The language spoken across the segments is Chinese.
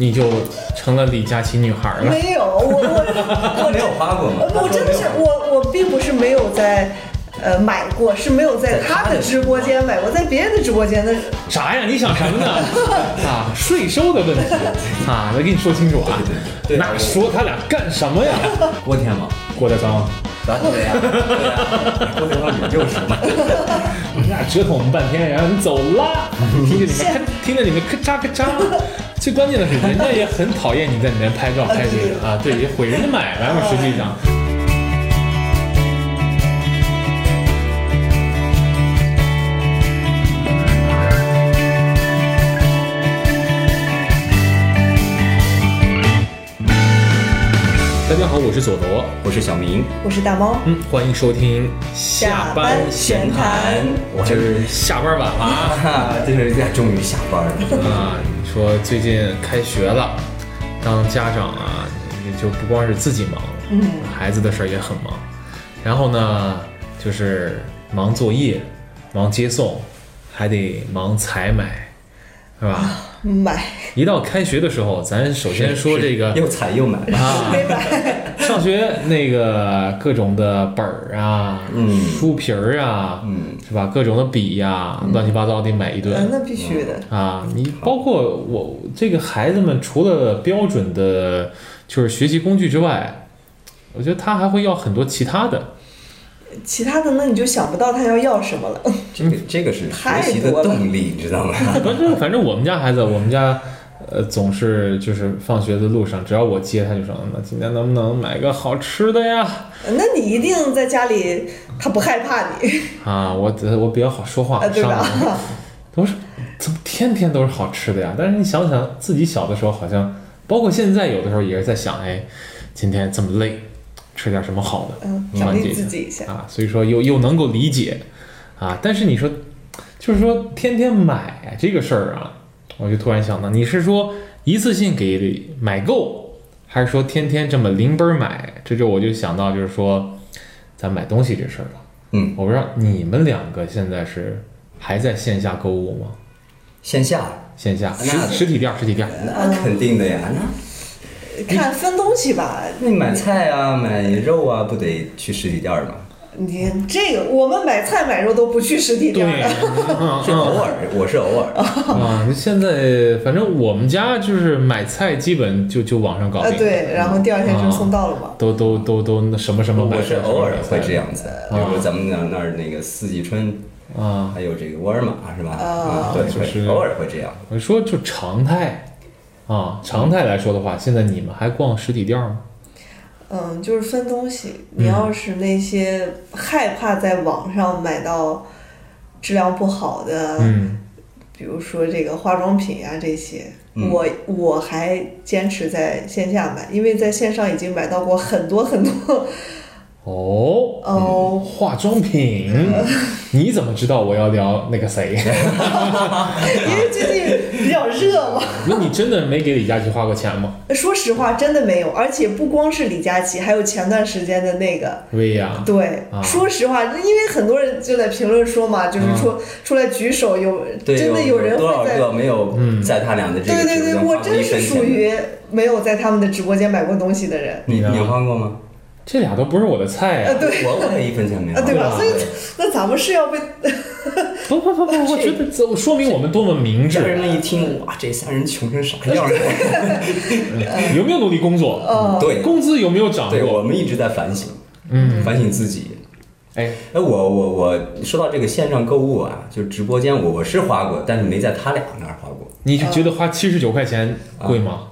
你就成了李佳琦女孩了。没有，我我 我没有花过吗？我真的是我我并不是没有在。呃，买过是没有在他的直播间买过，在别人的直播间的。啥呀？你想什么呢？啊，税收的问题 啊，我跟你说清楚啊。对那说他俩干什么呀？郭天吗？郭德纲，对呀，对呀，郭德纲也就是嘛。那折腾我们半天，然后你走了，听着你们咔，听着你们咔嚓咔嚓。最关键的是，人家也很讨厌你在里面拍照拍这个啊，对，也毁人家买卖嘛，实际上。我是佐罗，我是小明，我是大猫，嗯，欢迎收听下班闲谈。我就是下班晚了啊，啊，这是家终于下班了。啊，你说最近开学了，当家长啊，也就不光是自己忙，嗯，孩子的事儿也很忙。然后呢，就是忙作业，忙接送，还得忙采买，是吧？买一到开学的时候，咱首先说这个又踩又买。啊，上学那个各种的本儿啊，嗯书皮儿啊，嗯，是吧？各种的笔呀、乱七八糟得买一顿。嗯，那必须的。啊，你包括我这个孩子们，除了标准的，就是学习工具之外，我觉得他还会要很多其他的。其他的那你就想不到他要要什么了。这个这个是学习的动力，你知道吗？反正反正我们家孩子，我们家呃总是就是放学的路上，只要我接他就说，那今天能不能买个好吃的呀？那你一定在家里，他不害怕你，啊，我我比较好说话，啊，对上吧？来都是怎么天天都是好吃的呀？但是你想想自己小的时候，好像包括现在有的时候也是在想，哎，今天这么累，吃点什么好的，嗯，奖励缓解自己一下。啊，所以说又又能够理解啊，但是你说，就是说天天买这个事儿啊，我就突然想到，你是说一次性给买够，还是说天天这么零本儿买？这就我就想到就是说，咱买东西这事儿了。嗯，我不知道你们两个现在是还在线下购物吗？线下线下实实体店儿，实体店儿。那肯定的呀，那看分东西吧，那你买菜啊、买肉啊，不得去实体店儿吗？你这个我们买菜买肉都不去实体对，店的。嗯是偶尔，我是偶尔。啊，现在反正我们家就是买菜，基本就就网上搞呃，定。对，然后第二天就送到了嘛。都都都都那什么什么我是偶尔会这样样子，比如说咱们那那儿那个四季春，啊。还有这个沃尔玛是吧？啊对，就是偶尔会这样。我说就常态啊，常态来说的话，现在你们还逛实体店吗？嗯，就是分东西。你要是那些害怕在网上买到质量不好的，嗯，比如说这个化妆品啊这些，嗯我我还坚持在线下买，因为在线上已经买到过很多很多。哦，哦，化妆品，你怎么知道我要聊那个谁？因为最近比较热嘛。那你真的没给李佳琦花过钱吗？说实话，真的没有，而且不光是李佳琦，还有前段时间的那个。薇娅，对，啊说实话，因为很多人就在评论说嘛，就是出、出来举手，有，真的有人多少会在。个没有嗯在他俩的这个对对对，直播间我真是属？于没有在他们的直播间买过东西的人。你你呢你花过吗？这俩都不是我的菜呀，啊！对我我也一分钱没有啊，对吧？所以那咱们是要被 不不不不，我觉得这说明我们多么明智家，人们一听，哇，这三人穷成啥样了？有没有努力工作？呃，对工资有没有涨对，我？们一直在反省，嗯，反省自己。哎，哎，我我我说到这个线上购物啊，就直播间，我我是花过，但是没在他俩那儿花过，你就觉得花七十九块钱贵吗？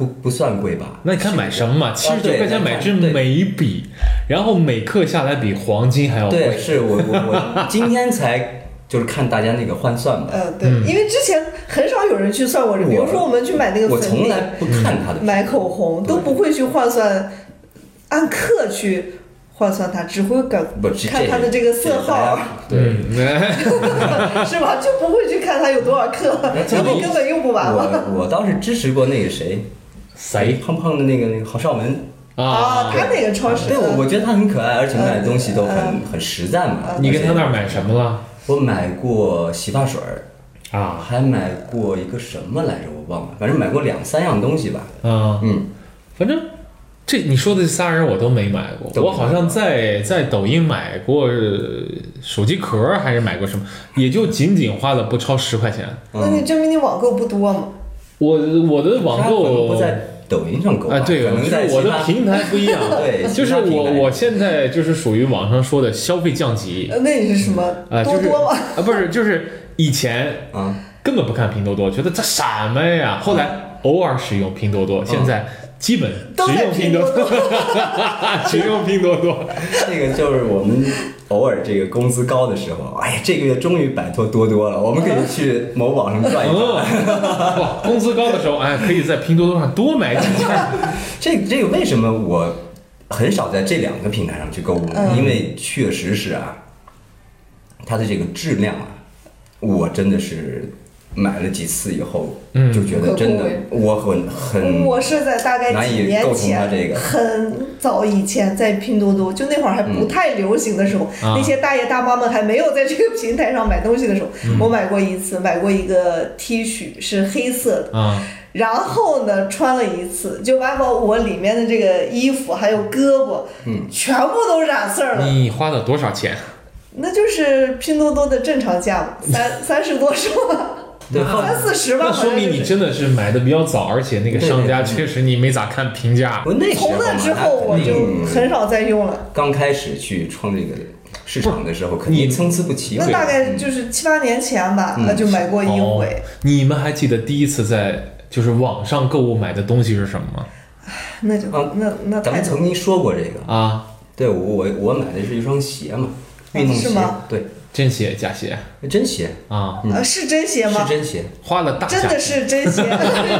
不不算贵吧？那你看买什么嘛？七十九块钱买支对眉笔，然后每克下来比黄金还要对，贵。是我我我今天才就是看大家那个换算嘛，呃，对，嗯因为之前很少有人去算过这，比如说我们去买那个我从来不看它的。买口红，都不会去换算，按克去换算它，只会感看它的这个色号，对，嗯，是吧？就不会去看它有多少克，产品根本用不完了。我我倒是支持过那个谁，谁胖胖的那个那个郝邵文，啊，他那个超市，对我我觉得他很可爱，而且买的东西都很嗯很实在嘛。你跟他那儿买什么了？我买过洗发水儿，啊，还买过一个什么来着，我忘了，反正买过两三样东西吧。啊，嗯，反正这你说的这仨人我都没买过，我好像在在抖音买过呃手机壳，还是买过什么，也就仅仅花了不超十块钱。那你证明你网购不多嘛？我我的网购不在抖音上购啊，对，可能就是在我的平台不一样，对就是我我现在就是属于网上说的消费降级。呃那你是什么？啊，就是多多？啊，不是，就是以前啊，根本不看拼多多，觉得这什么呀，后来偶尔使用拼多多，现在基本只用拼拼多多多，只用拼多多。这个就是我们偶尔这个工资高的时候，哎呀，这个月终于摆脱多多了，我们可以去某宝上转一转。工资高的时候，哎，可以在拼多多上多买几件。这这个为什么我很少在这两个平台上去购物呢？嗯因为确实是啊，它的这个质量啊，我真的是买了几次以后，嗯。就觉得真的我很很我是在大概几年前，这个。很早以前在拼多多，就那会儿还不太流行的时候，啊。那些大爷大妈们还没有在这个平台上买东西的时候，嗯。我买过一次，买过一个 T 恤是黑色的，啊，然后呢穿了一次，就把我我里面的这个衣服还有胳膊，嗯，全部都染色了。你花了多少钱？那就是拼多多的正常价嘛，三三十多是吧？对三四十吧，那说明你真的是买的比较早，而且那个商家确实你没咋看评价。我那从那之后我就很少再用了。刚开始去创这个市场的时候，肯定参差不齐。那大概就是七八年前吧，嗯呃就买过一哦回。，你们还记得第一次在就是网上购物买的东西是什么吗？那就啊那那咱们曾经说过这个，啊，对我我我买的是一双鞋嘛，运动鞋是吗，对，真鞋假鞋真鞋啊，是真鞋吗？是真鞋，花了大真的价钱。是真鞋，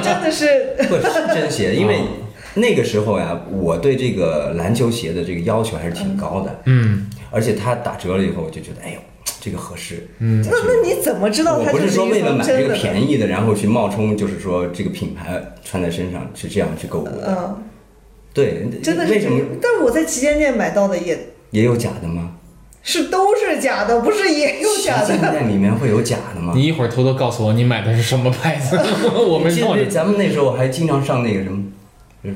真的是不是真鞋，因为哦那个时候呀，我对这个篮球鞋的这个要求还是挺高的，嗯而且它打折了以后，我就觉得哎呦这个合适。嗯那那你怎么知道我不它就是说为了买这个？便宜的，然后去冒充就是说这个品牌穿在身上是这样去购物的。嗯，对，真的是为什么？但是我在旗舰店买到的也也有假的吗？是都是假的，不是也有假的。店里面会有假的吗？你一会儿偷偷告诉我你买的是什么牌子，我们记告诉得咱们那时候还经常上那个什么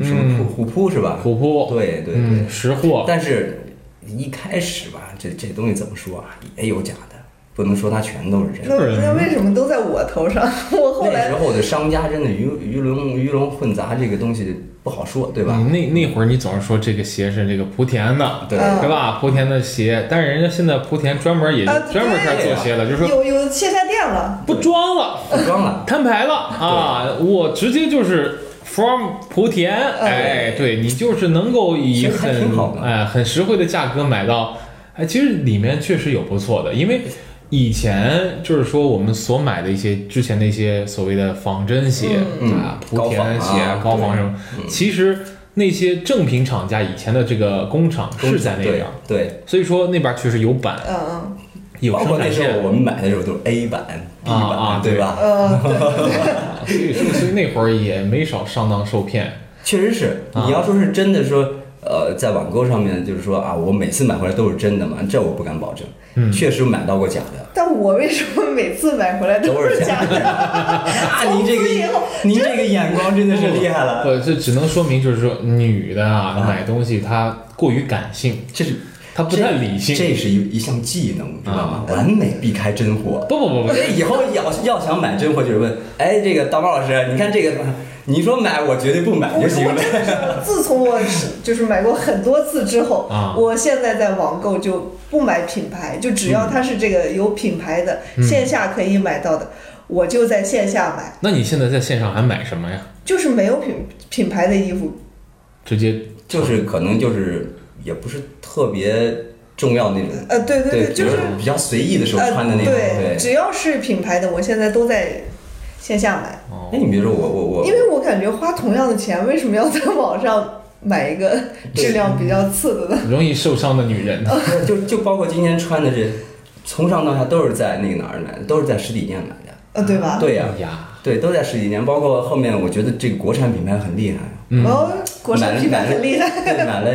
什么虎虎扑是吧？虎扑，对对对嗯，，识货，但是一开始吧，这这东西怎么说啊，也有假的，不能说它全都是真那的。那为什么都在我头上？我后那来时候的商家真的鱼鱼龙鱼龙混杂，这个东西不好说，对吧？你那那会儿你总是说这个鞋是这个莆田的，对嗯对吧？莆田的鞋，但是人家现在莆田专门也啊专门开始做鞋了，就是说有有线下店了，不装了，不装了，摊牌了啊！我直接就是 from 莆田，哎，对你就是能够以很哎很实惠的价格买到，哎，其实里面确实有不错的，因为。以前就是说我们所买的一些之前的一些所谓的仿真鞋、嗯啊，嗯莆田鞋、高仿啊高仿什么，其实那些正品厂家以前的这个工厂是在那边儿，对，所以说那边儿确实有版嗯嗯。有包括生产线。那时候我们买的时候都是 A 版、B 版，啊啊对。吧？呃，对，所以所以所以那会儿也没少上当受骗。确实是，啊。你要说是真的说，呃，在网购上面就是说啊，我每次买回来都是真的嘛，这我不敢保证。嗯确实买到过假的。但我为什么每次买回来都是假的？啊，您这个您这个眼光真的是厉害了。不，这只能说明就是说，女的啊，啊买东西她过于感性，这是她不太理性。这是一一项技能，知道吗？啊完美避开真货。不不不不，哎，以后要要想买真货，就是问，哎，这个大猫老师，你看这个，你说买，我绝对不买就行了。自从我是就是买过很多次之后，啊我现在在网购就不买品牌，就只要它是这个有品牌的，嗯。线下可以买到的，我就在线下买。那你现在在线上还买什么呀？就是没有品品牌的衣服，直接就是可能就是也不是特别重要那种，呃，对对对，就是比较随意的时候穿的那种，对，只要是品牌的，我现在都在线下买，哦。哎，，你比如说我我我，因为我感觉花同样的钱，为什么要在网上买一个质量比较次的呢？容易受伤的女人，就就包括今天穿的这，从上到下都是在那个哪儿买的，都是在实体店买的。呃，对吧？对呀、对，都在实体店，包括后面我觉得这个国产品牌很厉害，嗯，哦，国产品牌很厉害。对买了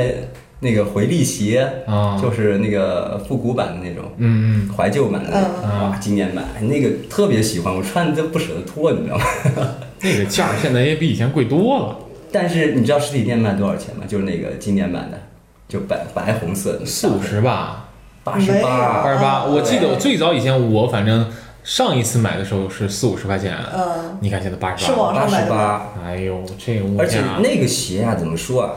那个回力鞋，啊。就是那个复古版的那种，嗯嗯，怀旧版的。那种，嗯哇，经典版，那个特别喜欢，我穿的都不舍得脱，你知道吗？那个价现在也比以前贵多了，但是你知道实体店卖多少钱吗？就是那个经典版的，就白白红色的，四五十吧，八十八，八十八。哦我记得我最早以前我反正上一次买的时候是四五十块钱，嗯，你看现在八十八，是网八上买的吗？十八，哎呦，这而且，那个鞋啊，怎么说啊？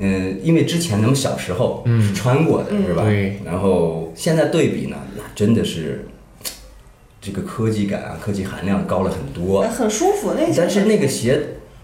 嗯，因为之前咱们小时候嗯是穿过的，嗯是吧？对。然后现在对比呢，那真的是这个科技感啊，科技含量高了很多。很舒服，那但是那个鞋，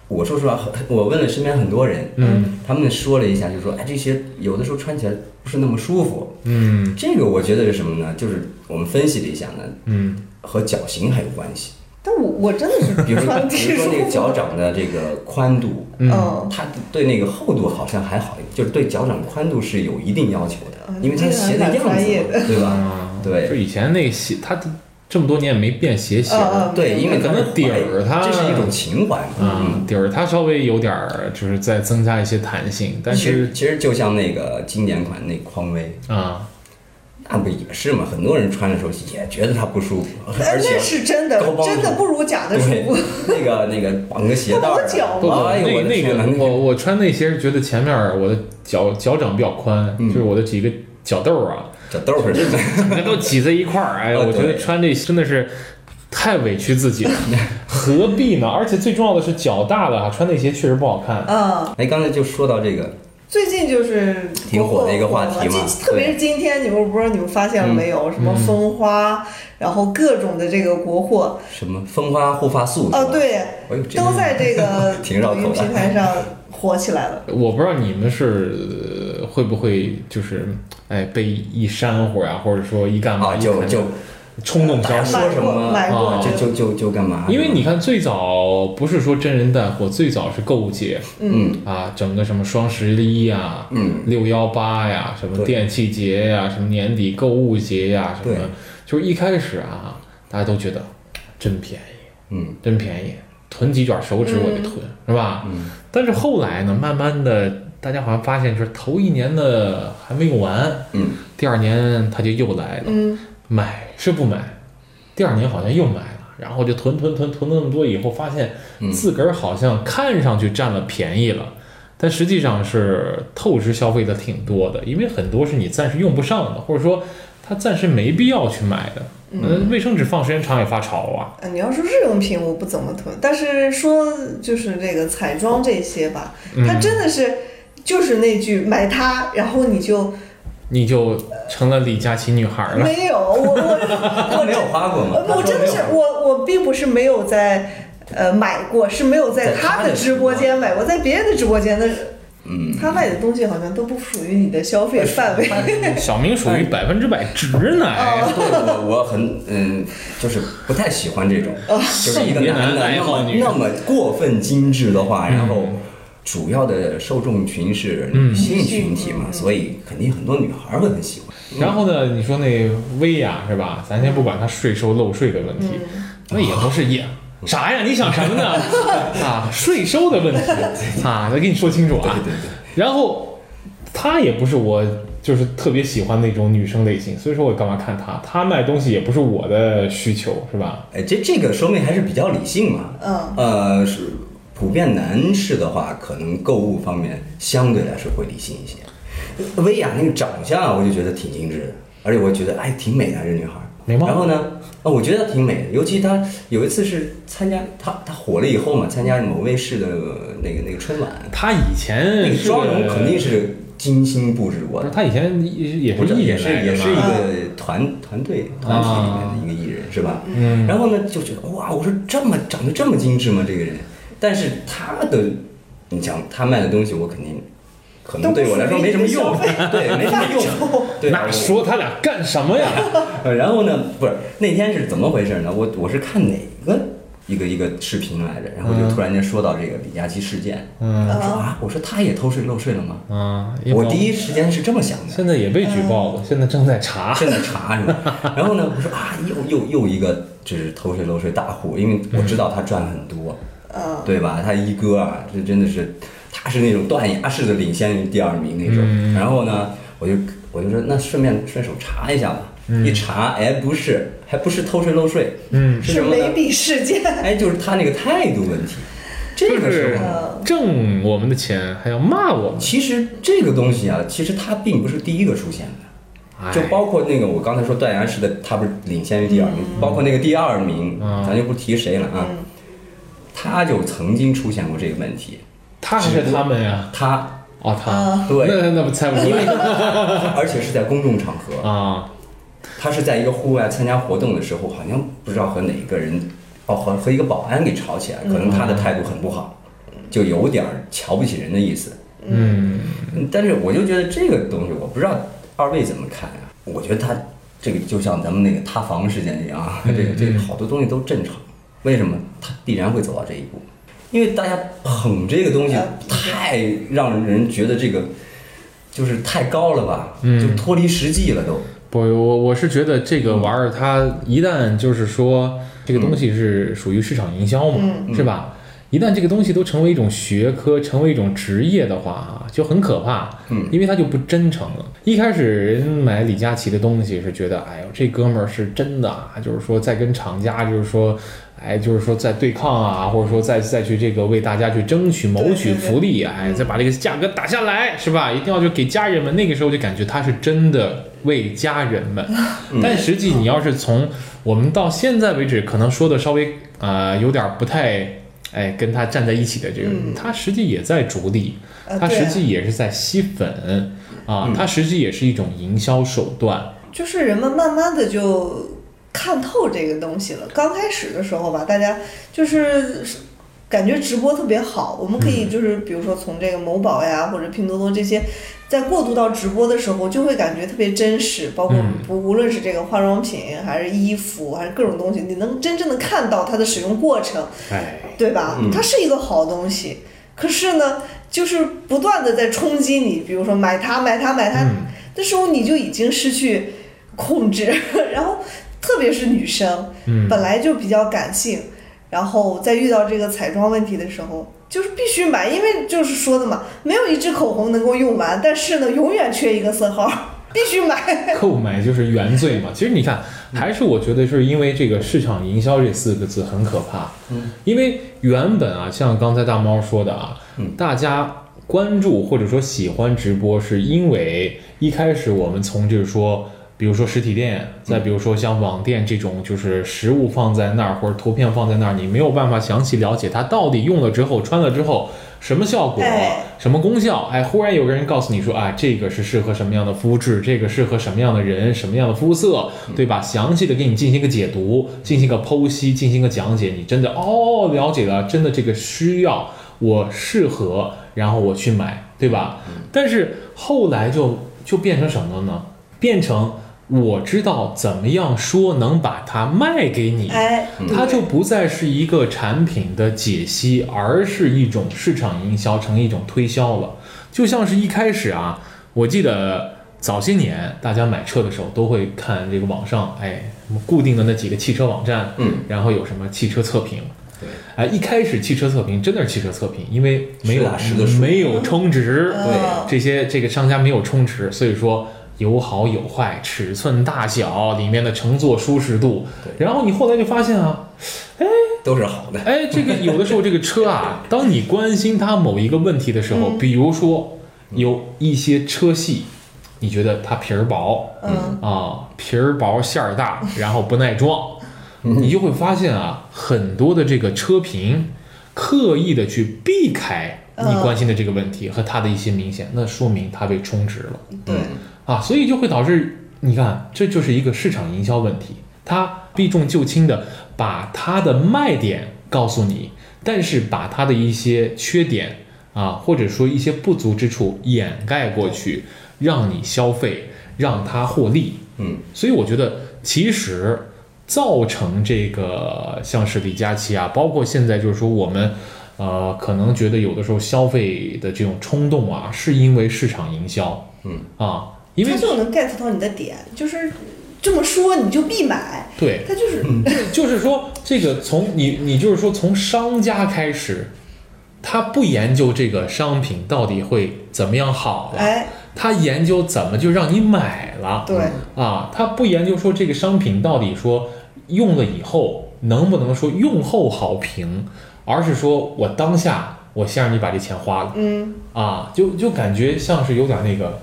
我说实话，我问了身边很多人，嗯他们说了一下，就说，哎，这鞋有的时候穿起来不是那么舒服。嗯这个我觉得是什么呢？就是我们分析了一下呢，嗯，和脚型还有关系。但我我真的是比如说，比如说那个脚。掌的这个宽度，嗯嗯，它对那个厚度好像还好，就是对脚掌宽度是有一定要求的嗯，因为它鞋的样子对吧？啊，对就以前那鞋，它这么多年也没变鞋型对，因为可能底儿它这是一种情怀嗯，，底儿它稍微有点儿，就是在增加一些弹性，但其实是其实就像那个经典款那匡威，啊，那不也是嘛？很多人穿的时候也觉得它不舒服，而且那是真的真的不如假的舒服。那个那个绑个鞋带儿哎呦我那那个我我穿那鞋是觉得前面儿我的脚脚掌比较宽，嗯。就是我的几个脚豆儿啊，这都是真的。那都挤在一块儿，哎，呀我觉得穿这真的是太委屈自己了，何必呢？而且最重要的是脚大了啊，穿那鞋确实不好看。嗯，哎，刚才就说到这个，最近就是挺火的一个话题嘛特别是今天，你们不知道你们发现了没有？什么蜂花，然后各种的这个国货，什么蜂花护发素，啊，对，都在这个 抖音平台上火起来了。我不知道你们是呃会不会就是哎被一煽火呀，或者说一干嘛就就冲动消费。说什么啊就就就就干嘛？因为你看，最早不是说真人带货，最早是购物节嗯啊，整个什么双十一呀、嗯，六幺八呀，什么电器节呀，什么年底购物节呀，什么，就是一开始啊，大家都觉得真便宜，嗯真便宜，囤几卷手指我就囤，是吧？嗯但是后来呢，慢慢的，大家好像发现，就是头一年的还没用完，嗯，第二年他就又来了，嗯，买是不买，第二年好像又买了，然后就囤囤囤囤了那么多，以后发现嗯。自个儿好像看上去占了便宜了，但实际上是透支消费的挺多的，因为很多是你暂时用不上的，或者说他暂时没必要去买的。嗯，卫生纸放时间长也发潮啊。呃你要说日用品，我不怎么囤，但是说就是这个彩妆这些吧，嗯它真的是就是那句买它，然后你就你就成了李佳琦女孩了。没有我我 我没有花过吗？呃我真的是我我并不是没有在呃买过，是没有在在他的他的直播间买过，在别人的直播间的，嗯，他卖的东西好像都不属于你的消费范围。小明属于百分之百直男，对我我很嗯，就是不太喜欢这种，就是一个男男的那么爱好女那么过分精致的话，然后主要的受众群是女性群体嘛，所以肯定很多女孩会很喜欢。然后呢，你说那薇娅是吧？咱先不管她税收漏税的问题，那也不是也 啥呀？你想什么呢？啊，税收的问题 啊，得跟你说清楚啊。对对对。然后她也不是我就是特别喜欢那种女生类型，所以说我干嘛看她？她卖东西也不是我的需求，是吧？哎，这这个说明还是比较理性嘛。嗯，呃，是普遍男士的话，可能购物方面相对来说会理性一些。薇娅那个长相啊，我就觉得挺精致的，而且我觉得哎挺美的这女孩儿。美吗然后呢，啊，我觉得挺美的，尤其她有一次是参加她她火了以后嘛，参加某卫视的那个那个春晚，她以前那个妆容肯定是精心布置过的。她以前也也是也是一个团团队团体里面的一个艺人，是吧？嗯然后呢，就觉得哇，我说这么长得这么精致吗？这个人，但是他的，你想他卖的东西，我肯定可能对我来说没什么用，对，没什么用，对。那说他俩干什么呀？呃，然后呢，不是那天是怎么回事呢？我我是看哪个一个一个视频来着，然后就突然间说到这个李佳琦事件，嗯我说啊，我说他也偷税漏税了吗？啊，我第一时间是这么想的。现在也被举报了，现在正在查。正在查是吧？然后呢，我说啊，又又又一个就是偷税漏税大户，因为我知道他赚很多，嗯，对吧？他一哥啊，这真的是是那种断崖式的领先于第二名那种。嗯然后呢，我就我就说那顺便顺手查一下吧。一查，哎，不是，还不是偷税漏税，嗯是什么呢眉？笔事件。哎，就是他那个态度问题。这个时候，挣我们的钱还要骂我们，其实这个东西啊，其实他并不是第一个出现的。哎就包括那个我刚才说断崖式的，他不是领先于第二名，包括那个第二名，嗯咱就不提谁了啊，他就曾经出现过这个问题。他还是他们呀？他哦，他啊对那那不猜不出因为来 而且是在公众场合，啊？他是在一个户外参加活动的时候，好像不知道和哪个人，哦，和和一个保安给吵起来，可能他的态度很不好，就有点瞧不起人的意思。嗯，嗯但是我就觉得这个东西，我不知道二位怎么看啊？我觉得他这个就像咱们那个塌房事件一样这个这个好多东西都正常，为什么他必然会走到这一步？因为大家捧这个东西呃太让人觉得这个就是太高了吧，嗯就脱离实际了都。不，我我是觉得这个玩意儿，它一旦就是说这个东西是属于市场营销嘛，嗯是吧？一旦这个东西都成为一种学科，成为一种职业的话啊，就很可怕。嗯因为它就不真诚了。一开始人买李佳琦的东西是觉得，哎呦，这哥们儿是真的啊，就是说在跟厂家，就是说，哎，就是说在对抗啊，或者说再再去这个为大家去争取谋取福利，哎，再把这个价格打下来，是吧？一定要就给家人们。那个时候就感觉他是真的为家人们。但实际你要是从我们到现在为止，可能说的稍微呃有点不太。哎，跟他站在一起的这个人，嗯他实际也在逐利，呃他实际也是在吸粉啊，他实际也是一种营销手段。就是人们慢慢的就看透这个东西了。刚开始的时候吧，大家就是感觉直播特别好，我们可以就是比如说从这个某宝呀或者拼多多这些，在过渡到直播的时候，就会感觉特别真实，包括嗯不无论是这个化妆品还是衣服还是各种东西，你能真正的看到它的使用过程。哎，对吧？嗯它是一个好东西，可是呢，就是不断的在冲击你，比如说买它、买它、买它嗯的时候，你就已经失去控制。然后，特别是女生，嗯，本来就比较感性，然后在遇到这个彩妆问题的时候，就是必须买，因为就是说的嘛，没有一支口红能够用完，但是呢，永远缺一个色号，必须买。购买就是原罪嘛。其实你看，还是我觉得是因为这个市场营销这四个字很可怕。嗯，因为原本啊，像刚才大猫说的啊，嗯大家关注或者说喜欢直播，是因为一开始我们从就是说。比如说实体店，再比如说像网店这种，就是实物放在那儿或者图片放在那儿，你没有办法详细了解它到底用了之后、穿了之后什么效果，哎什么功效？哎，忽然有个人告诉你说，啊，这个是适合什么样的肤质，这个适合什么样的人，什么样的肤色，对吧？详细的给你进行一个解读，进行一个剖析，进行一个讲解，你真的哦了解了，真的这个需要我适合，然后我去买，对吧？但是后来就就变成什么了呢？变成我知道怎么样说能把它卖给你，哎，它就不再是一个产品的解析，而是一种市场营销，成一种推销了。就像是一开始啊，我记得早些年大家买车的时候都会看这个网上，哎，什么固定的那几个汽车网站，嗯，然后有什么汽车测评。对，哎，一开始汽车测评真的是汽车测评，因为没有没有充值，对。这些这个商家没有充值，所以说有好有坏，尺寸大小，里面的乘坐舒适度，然后你后来就发现啊，哎都是好的。哎，这个有的时候这个车啊，当你关心它某一个问题的时候，嗯。比如说有一些车系，你觉得它皮儿薄嗯，啊，皮儿薄馅儿大，然后不耐撞，你就会发现啊，很多的这个车评刻意的去避开你嗯。关心的这个问题和它的一些明显，那说明它被充值了。对，啊，所以就会导致你看，这就是一个市场营销问题。它避重就轻的把它的卖点告诉你，但是把它的一些缺点啊，或者说一些不足之处掩盖过去，让你消费，让它获利。嗯，所以我觉得，其实造成这个像是李佳琦啊，包括现在就是说我们。呃，可能觉得有的时候消费的这种冲动啊，是因为市场营销，嗯啊，因为他就能 get 到你的点，就是这么说你就必买，对，他就是就是说这个从你你就是说从商家开始他不研究这个商品到底会怎么样好了，哎，他研究怎么就让你买了。对，啊，他不研究说这个商品到底说用了以后能不能说用后好评，而是说我当下我先让你把这钱花了嗯，啊，就就感觉像是有点那个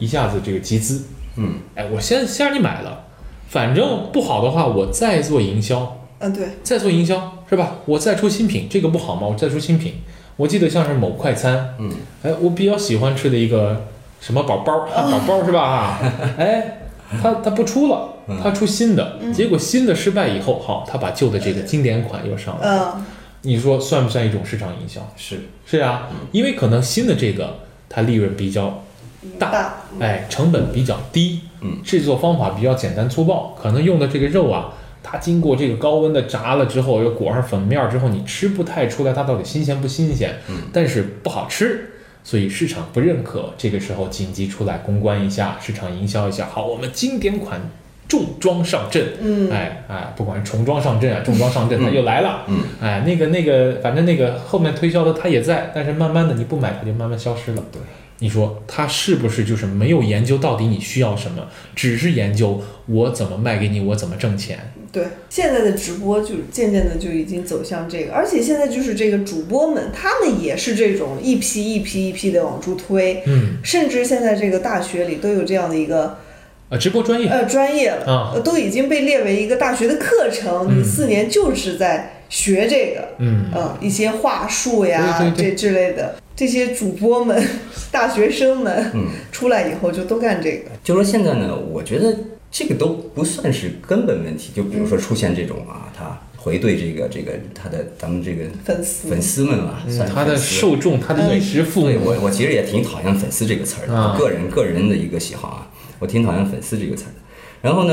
一下子这个集资，嗯，哎，我先先让你买了，反正不好的话我再做营销，嗯，对，再做营销是吧？我再出新品，这个不好吗？我再出新品。我记得像是某快餐，嗯，哎，我比较喜欢吃的一个什么宝包汉堡包是吧？啊，哎，他他不出了，他出新的，结果新的失败以后，好，他把旧的这个经典款又上了，嗯，你说算不算一种市场营销？是，是啊，因为可能新的这个它利润比较大，大，哎，成本比较低，嗯，制作方法比较简单粗暴，可能用的这个肉啊，它经过这个高温的炸了之后，又裹上粉面儿之后，你吃不太出来它到底新鲜不新鲜，嗯，但是不好吃，所以市场不认可，这个时候紧急出来公关一下，市场营销一下，好，我们经典款重装上阵，嗯，哎哎，不管是重装上阵啊，重装上阵，它又来了，嗯，哎，那个那个，反正那个后面推销的它也在，但是慢慢的你不买它就慢慢消失了。对，你说他是不是就是没有研究到底你需要什么，只是研究我怎么卖给你，我怎么挣钱？对，现在的直播就渐渐的就已经走向这个，而且现在就是这个主播们，他们也是这种一批一批一批的往出推，嗯，甚至现在这个大学里都有这样的一个呃，直播专业，呃专业了，都已经被列为一个大学的课程，嗯你四年就是在学这个，嗯，呃，一些话术呀对对对这之类的，这些主播们、大学生们嗯，出来以后就都干这个，就说现在呢，我觉得这个都不算是根本问题。就比如说出现这种啊，他回对这个这个他的咱们这个粉丝。粉丝们吧，嗯。算他的受众，他的衣食父对母，我我其实也挺讨厌“粉丝”这个词儿的，个人个人的一个喜好啊，我挺讨厌“粉丝”这个词儿的。然后呢，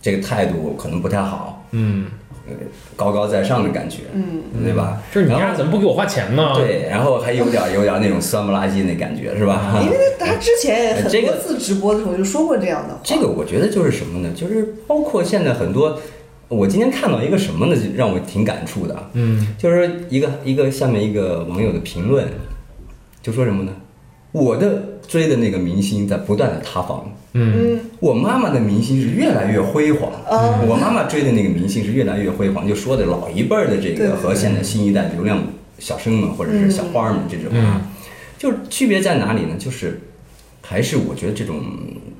这个态度可能不太好，嗯，呃，高高在上的感觉，嗯，对吧？就是你然后丫怎么不给我花钱呢？，对，然后还有点有点那种酸不拉几那感觉，是吧？因为 他之前也很呃这个多次直播的时候就说过这样的话，这个我觉得就是什么呢？就是包括现在很多，我今天看到一个什么呢，就让我挺感触的啊，嗯就是一个一个下面一个网友的评论，就说什么呢？我的追的那个明星在不断的塌房，嗯嗯我妈妈的明星是越来越辉煌，啊我妈妈追的那个明星是越来越辉煌，就说的老一辈儿的这个和现在新一代流量小生们或者是小花儿们这种啊，嗯。就是区别在哪里呢？就是还是我觉得这种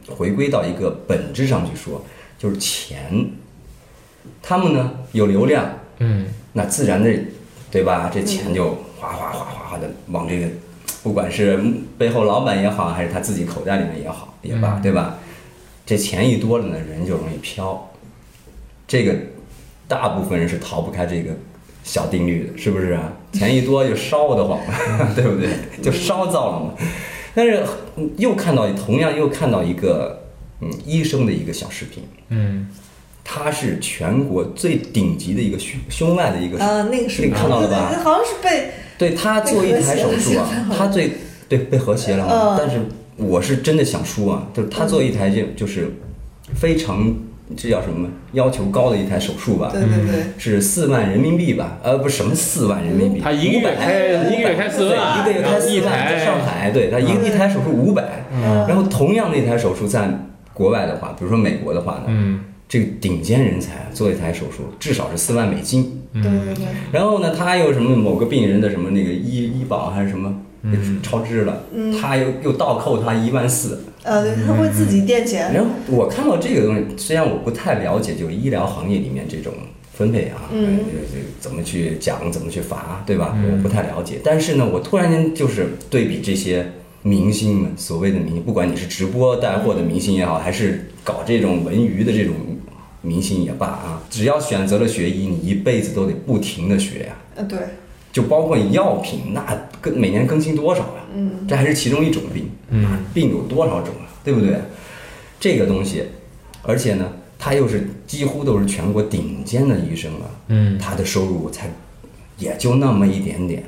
回归到一个本质上去说，就是钱，他们呢有流量，嗯。那自然的，对吧？这钱就哗哗哗哗哗的往这个，不管是背后老板也好，还是他自己口袋里面也好也罢，嗯对吧？这钱一多了呢，人就容易飘。这个大部分人是逃不开这个小定律的，是不是啊？钱一多就烧得慌了，对不对？就烧燥了嘛。但是嗯又看到同样又看到一个嗯医生的一个小视频，嗯他是全国最顶级的一个胸胸外的一个啊，那个是你看到了吧好像是被对他做一台手术啊他最对被和谐了嘛。嗯但是我是真的想输啊，就是他做一台就就是非常这叫什么要求高的一台手术吧，对对对，是四万人民币吧？呃，不是什么四万人民币，他一个月开一个月开四对万一个月开四一万，台在上海，对他一个一台手术五百，嗯然后同样的一台手术在国外的话，比如说美国的话呢，嗯这个顶尖人才做一台手术至少是四万美金，对对对，然后呢，他又什么某个病人的什么那个医医保还是什么嗯超支了，他又又倒扣他一万四。呃，对，他会自己垫钱，然后我看到这个东西，虽然我不太了解，就医疗行业里面这种分配啊，嗯。呃这怎么去讲，怎么去罚，对吧？嗯。我不太了解。但是呢，我突然间就是对比这些明星们，所谓的明星，不管你是直播带货的明星也好，还是搞这种文娱的这种明星也罢啊，只要选择了学医，你一辈子都得不停的学呀、嗯，对，就包括你药品，那更每年更新多少呀、嗯，这还是其中一种病，嗯。病有多少种啊？对不对？这个东西，而且呢，他又是几乎都是全国顶尖的医生啊，嗯。他的收入才也就那么一点点。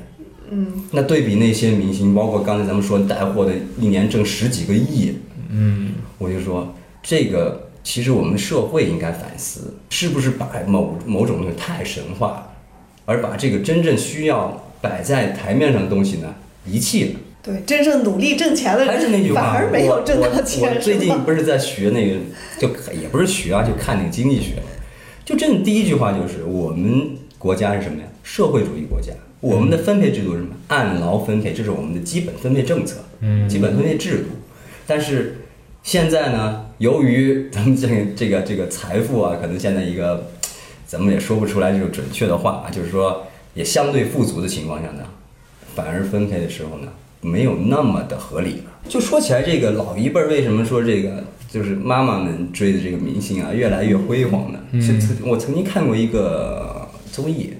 嗯，那对比那些明星，包括刚才咱们说带货的，一年挣十几个亿，嗯。我就说这个其实我们社会应该反思，是不是把某某种东西太神化了，而把这个真正需要摆在台面上的东西呢遗弃了。对，真正努力挣钱的还是那句话，而没有我挣到我钱。我最近不是在学那个，就也不是学啊，就看那个经济学。就真的第一句话就是我们国家是什么呀？社会主义国家。我们的分配制度是什么？按劳分配，这是我们的基本分配政策，嗯基本分配制度。但是现在呢，由于咱们这个这个这个财富啊，可能现在一个咱们也说不出来这种准确的话，啊就是说也相对富足的情况下呢，反而分配的时候呢，没有那么的合理了。就说起来，这个老一辈儿为什么说这个就是妈妈们追的这个明星啊，越来越辉煌呢？嗯是曾我曾经看过一个综艺，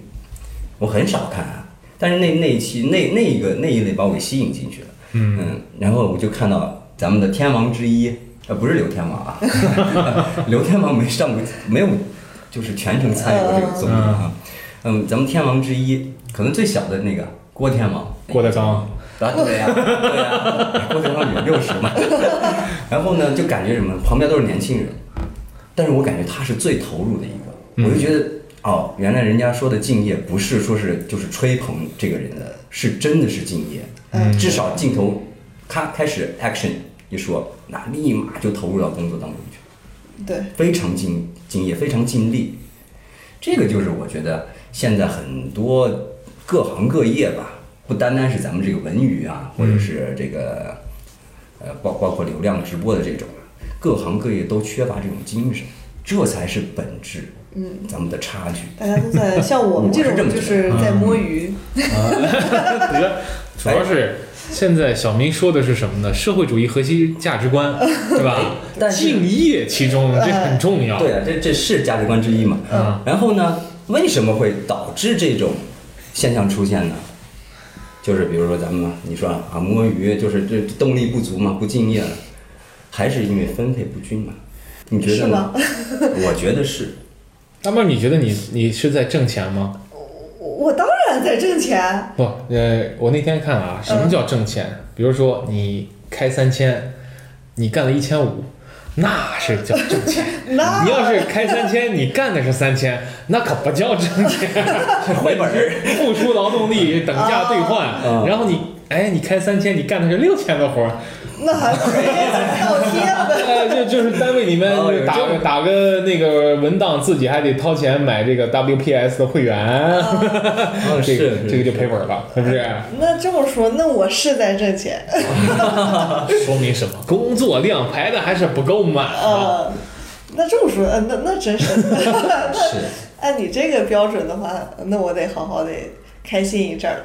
我很少看啊，但是那那一期那那个那一类把我给吸引进去了。嗯然后我就看到咱们的天王之一，呃，不是刘天王啊，刘天王没上过，没有，就是全程参与过这个综艺啊。嗯，咱们天王之一，可能最小的那个郭天王，郭德纲，啊，对呀、对呀、郭德纲也六十嘛。然后呢，就感觉什么，旁边都是年轻人，但是我感觉他是最投入的一个，我就觉得。哦，原来人家说的敬业不是说是就是吹捧这个人的，是真的是敬业。嗯至少镜头，咔开始 action 一说，那立马就投入到工作当中去，对，非常敬敬业，非常尽力。这个就是我觉得现在很多各行各业吧，不单单是咱们这个文娱啊，或者是这个呃包包括流量直播的这种，各行各业都缺乏这种精神，这才是本质。嗯，咱们的差距。大家都在像我们 这种，就是在摸鱼。得，主要是现在小明说的是什么呢？社会主义核心价值观，对吧？但敬业其中这很重要。对啊，这这是价值观之一嘛。嗯然后呢，为什么会导致这种现象出现呢？就是比如说咱们你说啊摸鱼，就是这动力不足嘛，不敬业了，还是因为分配不均嘛？你觉得呢？我觉得是。那么你觉得你你是在挣钱吗？我我当然在挣钱，不，呃，我那天看啊，什么叫挣钱？比如说你开三千，你干了一千五，那是叫挣钱。那你要是开三千，你干的是三千，那可不叫挣钱，回本儿。付出劳动力等价兑换，嗯然后你哎，你开三千，你干的是六千的活儿，那还不是倒贴了的。呃，就就是单位里面打个打个那个文档，自己还得掏钱买这个 WPS 的会员，哦 这个这个就赔本了，是不是？那这么说，那我是在挣钱。说明什么？工作量排的还是不够满啊。呃，那这么说，呃，那那真是。那是。按你这个标准的话，那我得好好的开心一阵儿。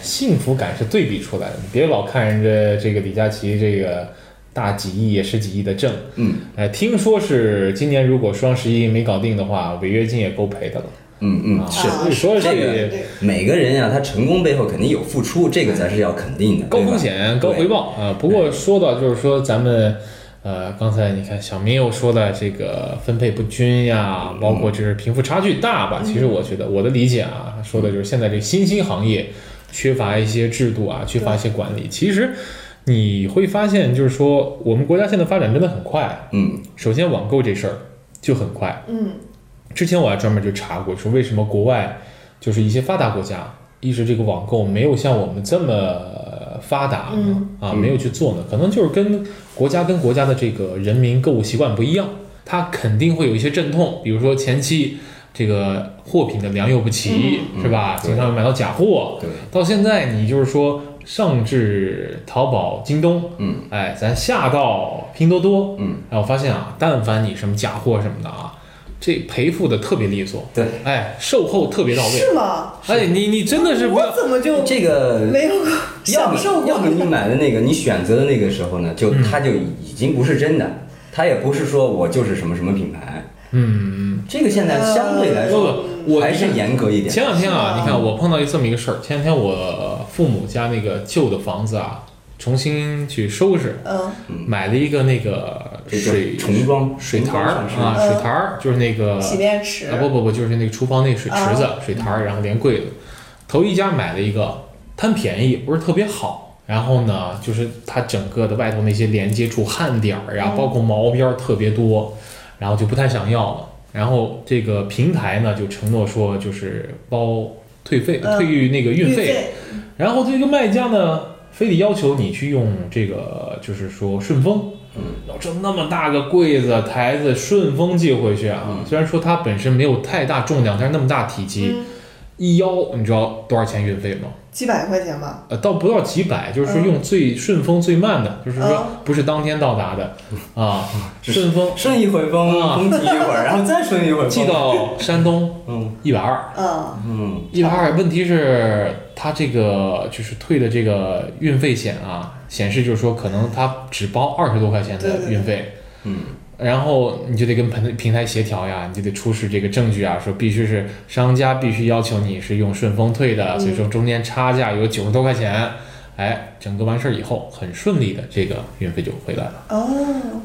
幸福感是对比出来的，你别老看人家这个李佳琦这个大几亿、十几亿的挣，嗯哎，听说是今年如果双十一没搞定的话，违约金也够赔的了。嗯嗯，啊是。所以说这个每个人呀、他成功背后肯定有付出，这个咱是要肯定的。高风险高回。报啊。不过说到就是说咱们。呃，刚才你看小明又说了这个分配不均呀，包括就是贫富差距大吧。其实我觉得我的理解啊，说的就是现在这个新兴行业缺乏一些制度啊，缺乏一些管理。其实你会发现，就是说我们国家现在发展真的很快。嗯首先网购这事儿就很快，嗯之前我还专门就查过，说为什么国外就是一些发达国家，一直这个网购没有像我们这么发达呢？嗯啊，嗯没有去做呢？可能就是跟国家跟国家的这个人民购物习惯不一样，它肯定会有一些阵痛，比如说前期这个货品的良莠不齐，嗯是吧？嗯经常买到假货，对，到现在你就是说上至淘宝、京东，嗯哎，咱下到拼多多，嗯，哎，我发现啊，但凡你什么假货什么的啊，这赔付的特别利索，对，哎，售后特别到位，是吗？哎，你你真的是我，怎么就这个没有要享受过么要么你买的那个，你选择的那个时候呢，就它就已经不是真的，它也不是说我就是什么什么品牌，嗯，这个现在相对来说不，我还是严格一点。前两天啊，你看我碰到一这么一个事儿，前两天我父母家那个旧的房子啊，重新去收拾，嗯。买了一个那个水重装水台儿啊，嗯水台儿就是那个洗面池。啊不不不，就是那个厨房那水池子、水台儿，然后连柜子。头一家买了一个，贪便宜，不是特别好。然后呢，就是它整个的外头那些连接处焊点儿呀，嗯。包括毛边儿特别多，然后就不太想要了。然后这个平台呢，就承诺说就是包退费、嗯。退那个运费，费，然后这个卖家呢，非得要求你去用这个，就是说顺丰，嗯，这那么大个柜子台子，顺丰寄回去啊，嗯。虽然说它本身没有太大重量，但是那么大体积，嗯，一腰，你知道多少钱运费吗？几百块钱吧。呃，倒不到几百，就是说用最顺丰最慢的，就是说嗯。不是当天到达的啊，顺丰顺一回风，啊。风提一会儿，然后再顺一会儿风，寄到山东。嗯一百二，嗯，嗯一百二。问题是他这个就是退的这个运费险啊，显示就是说可能他只包二十多块钱对对对的运费。嗯然后你就得跟平平台协调呀，你就得出示这个证据啊，说必须是商家必须要求你是用顺丰退的，嗯所以说中间差价有九十多块钱，哎，整个完事儿以后很顺利的这个运费就回来了。哦，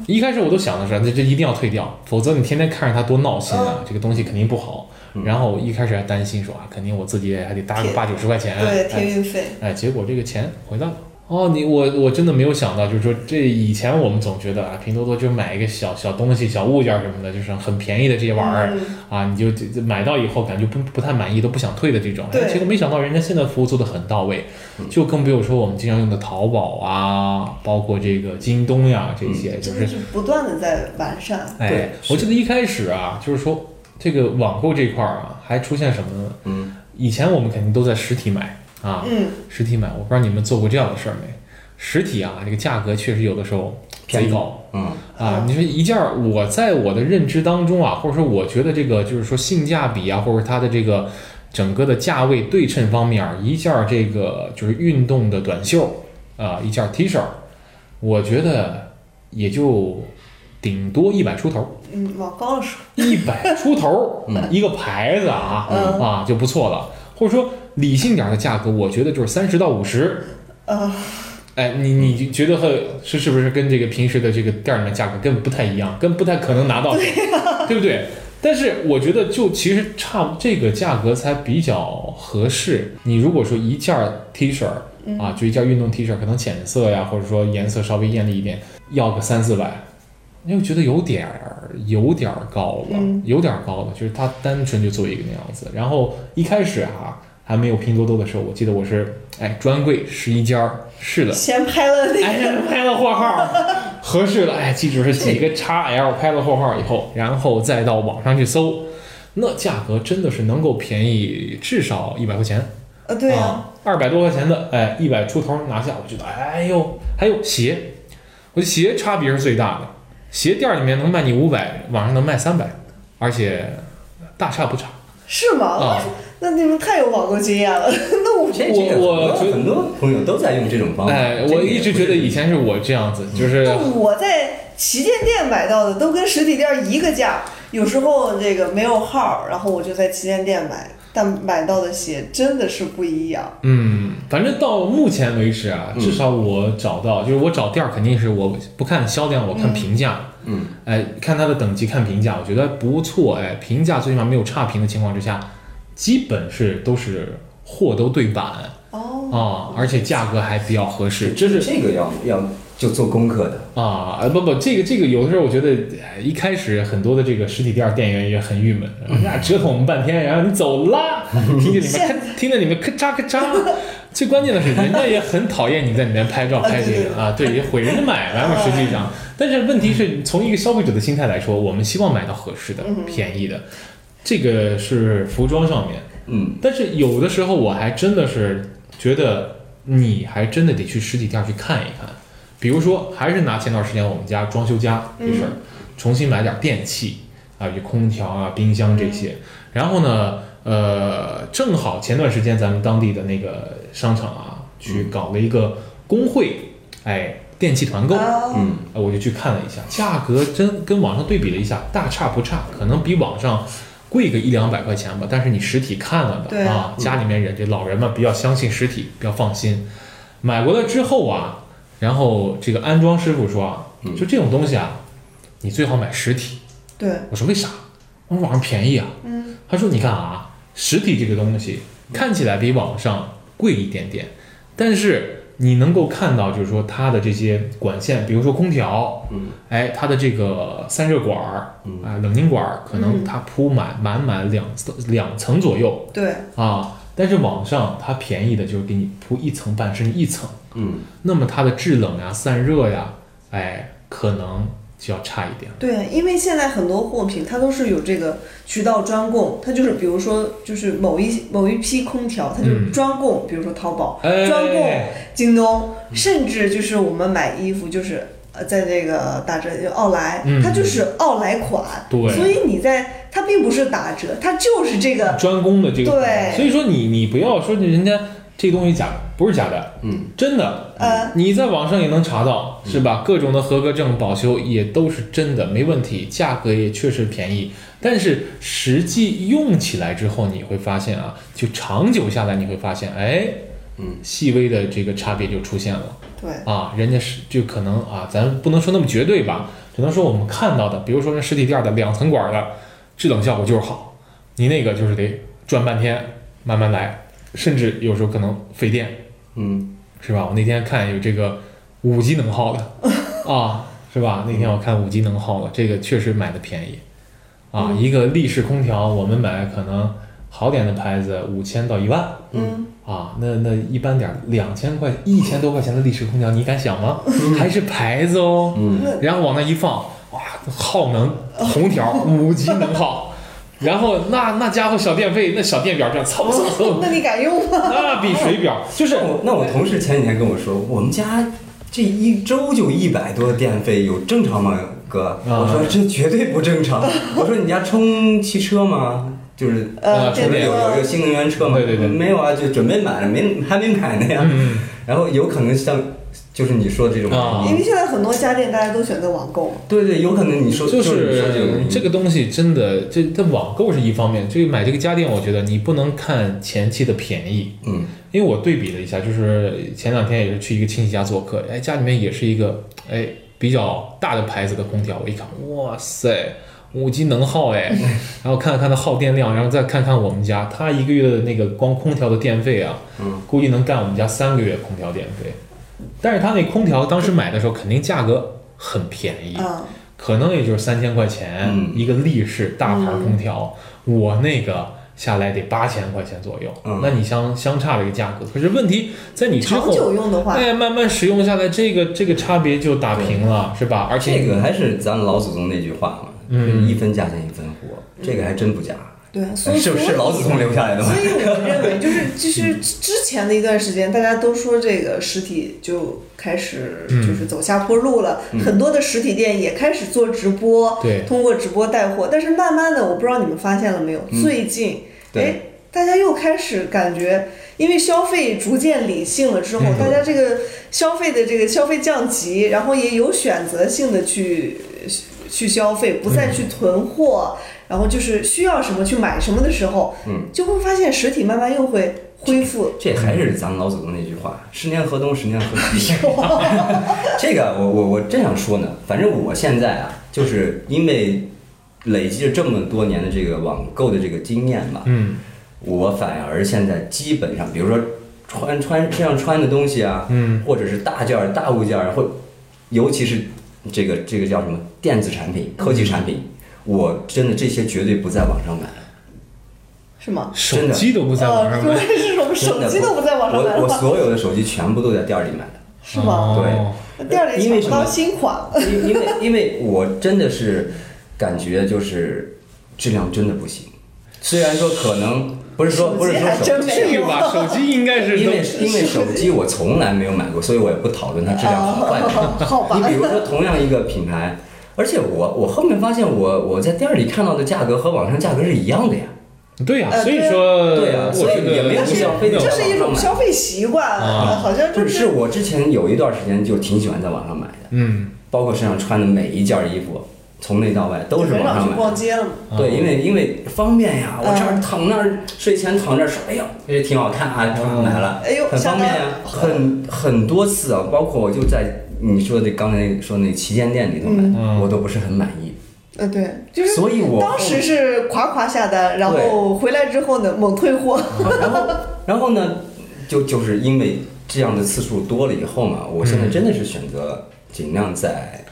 一开始我都想的是，这这一定要退掉，否则你天天看着它多闹心啊，这个东西肯定不好。嗯然后一开始还担心说啊，肯定我自己还得搭个八九十块钱，对，哎贴运费，哎，结果这个钱回来了。哦，你我我真的没有想到，就是说这以前我们总觉得啊，拼多多就买一个小小东西、小物件什么的，就是很便宜的这些玩意儿、嗯啊，你就买到以后感觉不不太满意，都不想退的这种。哎，对结果没想到人家现在服务做的很到位，就更不用说我们经常用的淘宝啊，包括这个京东呀这些，就是是不断的在完善。哎对，我记得一开始啊，就是说这个网购这块儿啊，还出现什么呢？嗯以前我们肯定都在实体买啊，嗯，实体买，我不知道你们做过这样的事儿没？实体啊，这个价格确实有的时候贼偏高嗯啊！你说一件儿，我在我的认知当中啊，或者说我觉得这个就是说性价比啊，或者它的这个整个的价位对称方面儿，一件儿这个就是运动的短袖啊，一件儿 T 恤，我觉得也就顶多一百出头，嗯，往高了说，一百出头 嗯。一个牌子啊嗯。啊就不错了，或者说理性点儿的价格，我觉得就是三十到五十。呃，哎，你你觉得和是是不是跟这个平时的这个店儿里面价格根本不太一样，跟不太可能拿到手，对不对？但是我觉得就其实差这个价格才比较合适。你如果说一件 T 恤啊，就一件运动 T 恤，可能浅色呀，或者说颜色稍微艳丽一点，要个三四百，你就觉得有点儿有点儿高了，嗯有点儿高了，就是他单纯就做一个那样子。然后一开始啊还没有拼多多的时候，我记得我是哎专柜十一家儿，是的，先拍了那哎个，，拍了货号，合适了，哎，记住是几个 x L，拍了货号以后，然后再到网上去搜，那价格真的是能够便宜至少一百块钱呃，对二百多块钱的，哎，一百出头拿下，我觉得，哎呦，还有鞋，我觉得鞋差别是最大的，鞋店里面能卖你五百，网上能卖三百，而且大差不差是吗？啊。那你们太有网购经验了。那我这我这个我觉得很多朋友都在用这种方法。哎，我一直觉得以前是我这样子，就是那我在旗舰店买到的都跟实体店一个价，有时候这个没有号，然后我就在旗舰店买，但买到的鞋真的是不一样。嗯，反正到目前为止啊，嗯。至少我找到，就是我找店儿肯定是我不看销量，我看评价，嗯。哎，看它的等级，看评价，我觉得不错，哎，评价最起码没有差评的情况之下，基本是都是货都对版。哦，啊，而且价格还比较合适，这是这个要要就做功课的。啊，呃不不，这个这个有的时候我觉得，哎一开始很多的这个实体店店员也很郁闷，那折腾我们半天，然后你走啦，听见你们咔，听见你们咔嚓咔嚓。最关键的是，人家也很讨厌你在里面拍照拍这个啊，对，也毁人家买卖嘛。实际上，但是问题是从一个消费者的心态来说，我们希望买到合适的、嗯便宜的，这个是服装上面。嗯但是有的时候我还真的是觉得，你还真的得去实体店去看一看。比如说，还是拿前段时间我们家装修家这事儿，重新买点电器啊，比如空调啊、冰箱这些。然后呢，呃，正好前段时间咱们当地的那个商场啊，去搞了一个工会，哎，电器团购。啊，嗯呃我就去看了一下，价格真跟网上对比了一下，大差不差，可能比网上贵个一两百块钱吧。但是你实体看了对的啊，家里面人这老人嘛比较相信实体，比较放心。买过来之后啊，然后这个安装师傅说啊，嗯就这种东西啊，你最好买实体。对，我说为啥？我说网上便宜啊。嗯，他说你看啊，实体这个东西看起来比网上贵一点点，但是你能够看到，就是说它的这些管线，比如说空调，嗯。哎，它的这个散热管儿嗯。啊、冷凝管儿，可能嗯它铺满满满两层两层左右。对，啊。但是网上它便宜的就是给你铺一层半甚至一层，嗯，那么它的制冷呀、散热呀，哎，可能就要差一点。对，因为现在很多货品它都是有这个渠道专供，它就是比如说就是某一某一批空调，它就专供，比如说淘宝哎，专供京东，甚至就是我们买衣服就是。呃，在这个打折，就奥莱，嗯。它就是奥莱款，对。所以你在它并不是打折，它就是这个，专攻的这个，对。所以说你你不要说人家这东西假，不是假的，嗯，真的，呃，你在网上也能查到，是吧？各种的合格证、保修也都是真的，没问题，价格也确实便宜。但是实际用起来之后，你会发现啊，就长久下来，你会发现，哎，嗯，细微的这个差别就出现了对，啊。人家是就可能啊，咱不能说那么绝对吧，只能说我们看到的，比如说那实体店的两层管的制冷效果就是好，你那个就是得转半天，慢慢来，甚至有时候可能费电。嗯，是吧？我那天看有这个五级能耗的 啊，是吧？那天我看五级能耗的，这个确实买的便宜啊。嗯一个立式空调，我们买可能好点的牌子五千到一万嗯，啊，那那一般点两千块、一千多块钱的立式空调，你敢想吗？还是牌子哦，嗯然后往那一放，哇，耗能红条 五级能耗。然后那那家伙小电费，那小电表这样蹭蹭蹭，那你敢用吗？那比水表就是我那我同事前几天跟我说，我们家这一周就一百多的电费，有正常吗，哥？啊我说这绝对不正常。我说你家充汽车吗？就是呃，充电有有有新能源车吗？对对对没有啊，就准备买了，没还没买呢呀。嗯 然后有可能像就是你说的这种啊因为现在很多家电大家都选择网购，对对，有可能你说就是说这个这个东西真的，这它网购是一方面，这个买这个家电，我觉得你不能看前期的便宜，嗯因为我对比了一下，就是前两天也是去一个亲戚家做客，哎，家里面也是一个哎比较大的牌子的空调，我一看，哇塞，五级能耗哎，然后看了看它耗电量，然后再看看我们家，它一个月的那个光空调的电费啊，嗯，估计能干我们家三个月空调电费，但是它那空调当时买的时候肯定价格很便宜，嗯，可能也就是三千块钱、嗯。一个立式大牌空调，我那个下来得八千块钱左右，嗯那你相相差了一个价格。可是问题在你之长久后，用的话，哎，慢慢使用下来，这个这个差别就打平了，是吧？而且这个还是咱老祖宗那句话嘛，嗯一分价钱一分货，这个还真不假。对，所以是是老祖宗留下来的吗？所？以我认为，就是就是之前的一段时间，大家都说这个实体就开始嗯。就是走下坡路了，嗯。很多的实体店也开始做直播，对。通过直播带货。但是慢慢的，我不知道你们发现了没有，嗯。最近对。哎，大家又开始感觉，因为消费逐渐理性了之后，嗯大家这个消费的这个消费降级，然后也有选择性的去去消费，不再去囤货，然后就是需要什么去买什么的时候，嗯，就会发现实体慢慢又会恢复。这还是咱们老祖宗那句话：十年河东，十年河西。这个我我我这样说呢，反正我现在啊，就是因为累积了这么多年的这个网购的这个经验吧，嗯我反而现在基本上，比如说穿穿身上穿的东西啊，嗯或者是大件儿、大物件儿，或尤其是这个这个叫什么电子产品、科技产品，我真的这些绝对不在网上买。是吗？手机都不在网上呃买，对，是什么手机都不在网上买我我，所有的手机全部都在店儿里买的。是吗？哦那店里因为什么抢不到新款。因因为因为我真的是感觉就是质量真的不行，虽然说可能不是说不是说手机吧？手机应该是因为因为手机我从来没有买过，所以我也不讨论它质量好坏。哦 好吧你比如说同样一个品牌，而且我我后面发现我我在店里看到的价格和网上价格是一样的呀。对呀、呃所以说，对呀我所以也没有必要非得这是一种消费习惯，啊。好像就是是我之前有一段时间就挺喜欢在网上买的，嗯，包括身上穿的每一件衣服，从内到外都是网上买的。逛街了嘛。啊对，因为因为方便呀，我这儿嗯躺那儿睡前躺这儿说，哎呦，这挺好看啊，嗯买了，哎呦很方便呀，很很多次啊，包括我就在你说的刚才说那旗舰店里头买，嗯。我都不是很满意，呃，对，就是所以我当时是夸夸下单，然后回来之后呢，猛退货。然后然后呢，就就是因为这样的次数多了以后嘛，我现在真的是选择尽量在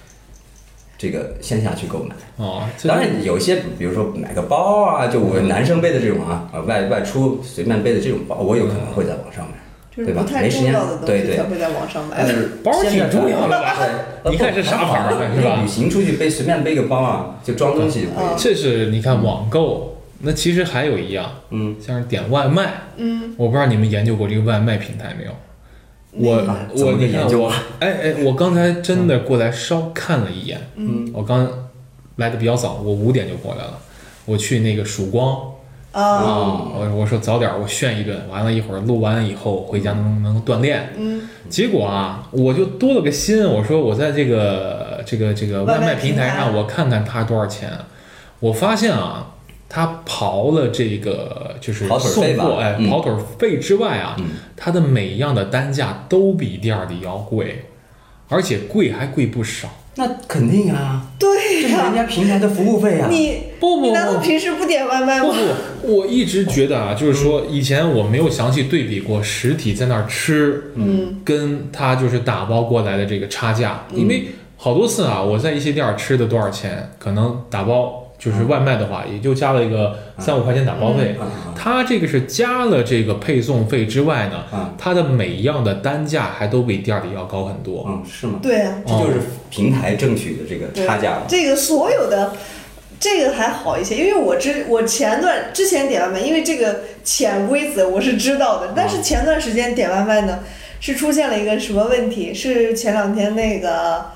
这个线下去购买。哦，当然有些，比如说买个包啊，就我男生背的这种啊，啊外外出随便背的这种包，我有可能会在网上买，对吧就是不？太没时间重要的，东对对西才。会在网上买但。是包挺重要的吧对，你看是啥牌儿的 是吧旅行出去背随便背个包啊，就装东西就可以。这是你看网购，那其实还有一样，嗯，像是点外卖，嗯，我不知道你们研究过这个外卖平台没有？我我你看我研究啊哎哎，我刚才真的过来稍看了一眼，嗯，我刚来的比较早，我五点就过来了，我去那个曙光啊，啊，我我说早点我炫一顿，完了一会儿录完以后回家能能锻炼，嗯，结果啊，我就多了个心，我说我在这个这个这个外卖平台上，我看看它多少钱。我发现啊，它刨了这个就是跑腿送货，哎，嗯跑腿费之外啊，嗯它的每一样的单价都比店里要贵，而且贵还贵不少。那肯定啊，这对是人，家平台的服务费啊。你不不你难道不平时不点外卖不吗？不，我一直觉得啊，就是说以前我没有详细对比过实体在那儿吃，嗯，跟他就是打包过来的这个差价，因为好多次啊，我在一些店儿吃的多少钱，可能打包就是外卖的话，也就加了一个三五块钱打包费。啊它这个是加了这个配送费之外呢，啊它的每一样的单价还都比店里要高很多。嗯，是吗？对呀，这就是平台争取的这个差价。这个所有的。这个还好一些，因为我之我前段之前点外卖，因为这个潜规则我是知道的，但是前段时间点外卖呢，是出现了一个什么问题？是前两天那个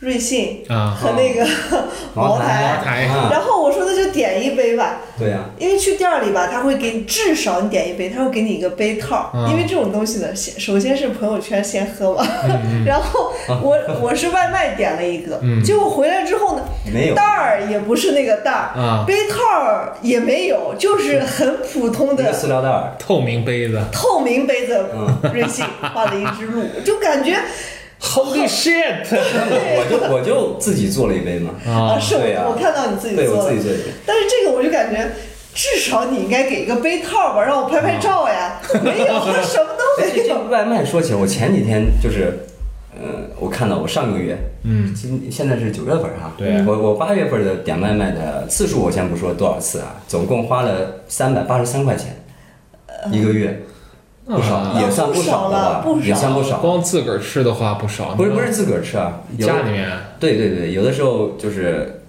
瑞幸啊，和那个茅台，然后我说那就点一杯吧，对呀，因为去店儿里吧，他会给你至少你点一杯，他会给你一个杯套。因为这种东西呢，先首先是朋友圈先喝嘛，嗯 然后我我是外卖点了一个，嗯。结果回来之后呢，没有。袋儿也不是那个袋儿，啊，杯套儿也没有，就是很普通的塑料袋儿，透明杯子。透明杯子，嗯。瑞幸画了一只鹿，就感觉，Holy shit！我就我就自己做了一杯嘛。啊啊，是对呀我我看到你自己，做了我自己，做的。但是这个我就感觉。至少你应该给一个杯套吧，让我拍拍照呀。没有，什么都哎，没有。外卖说起来，我前几天就是，呃，我看到我上个月，嗯，今现在是九月份哈，对我我八月份的点外卖的次数我先不说多少次啊，总共花了三百八十三块钱，一个月，不少，啊也算不少了吧不少了，也算不少。光自个儿吃的话不少，不是不是自个儿吃啊，家里面对对对，有的时候就是，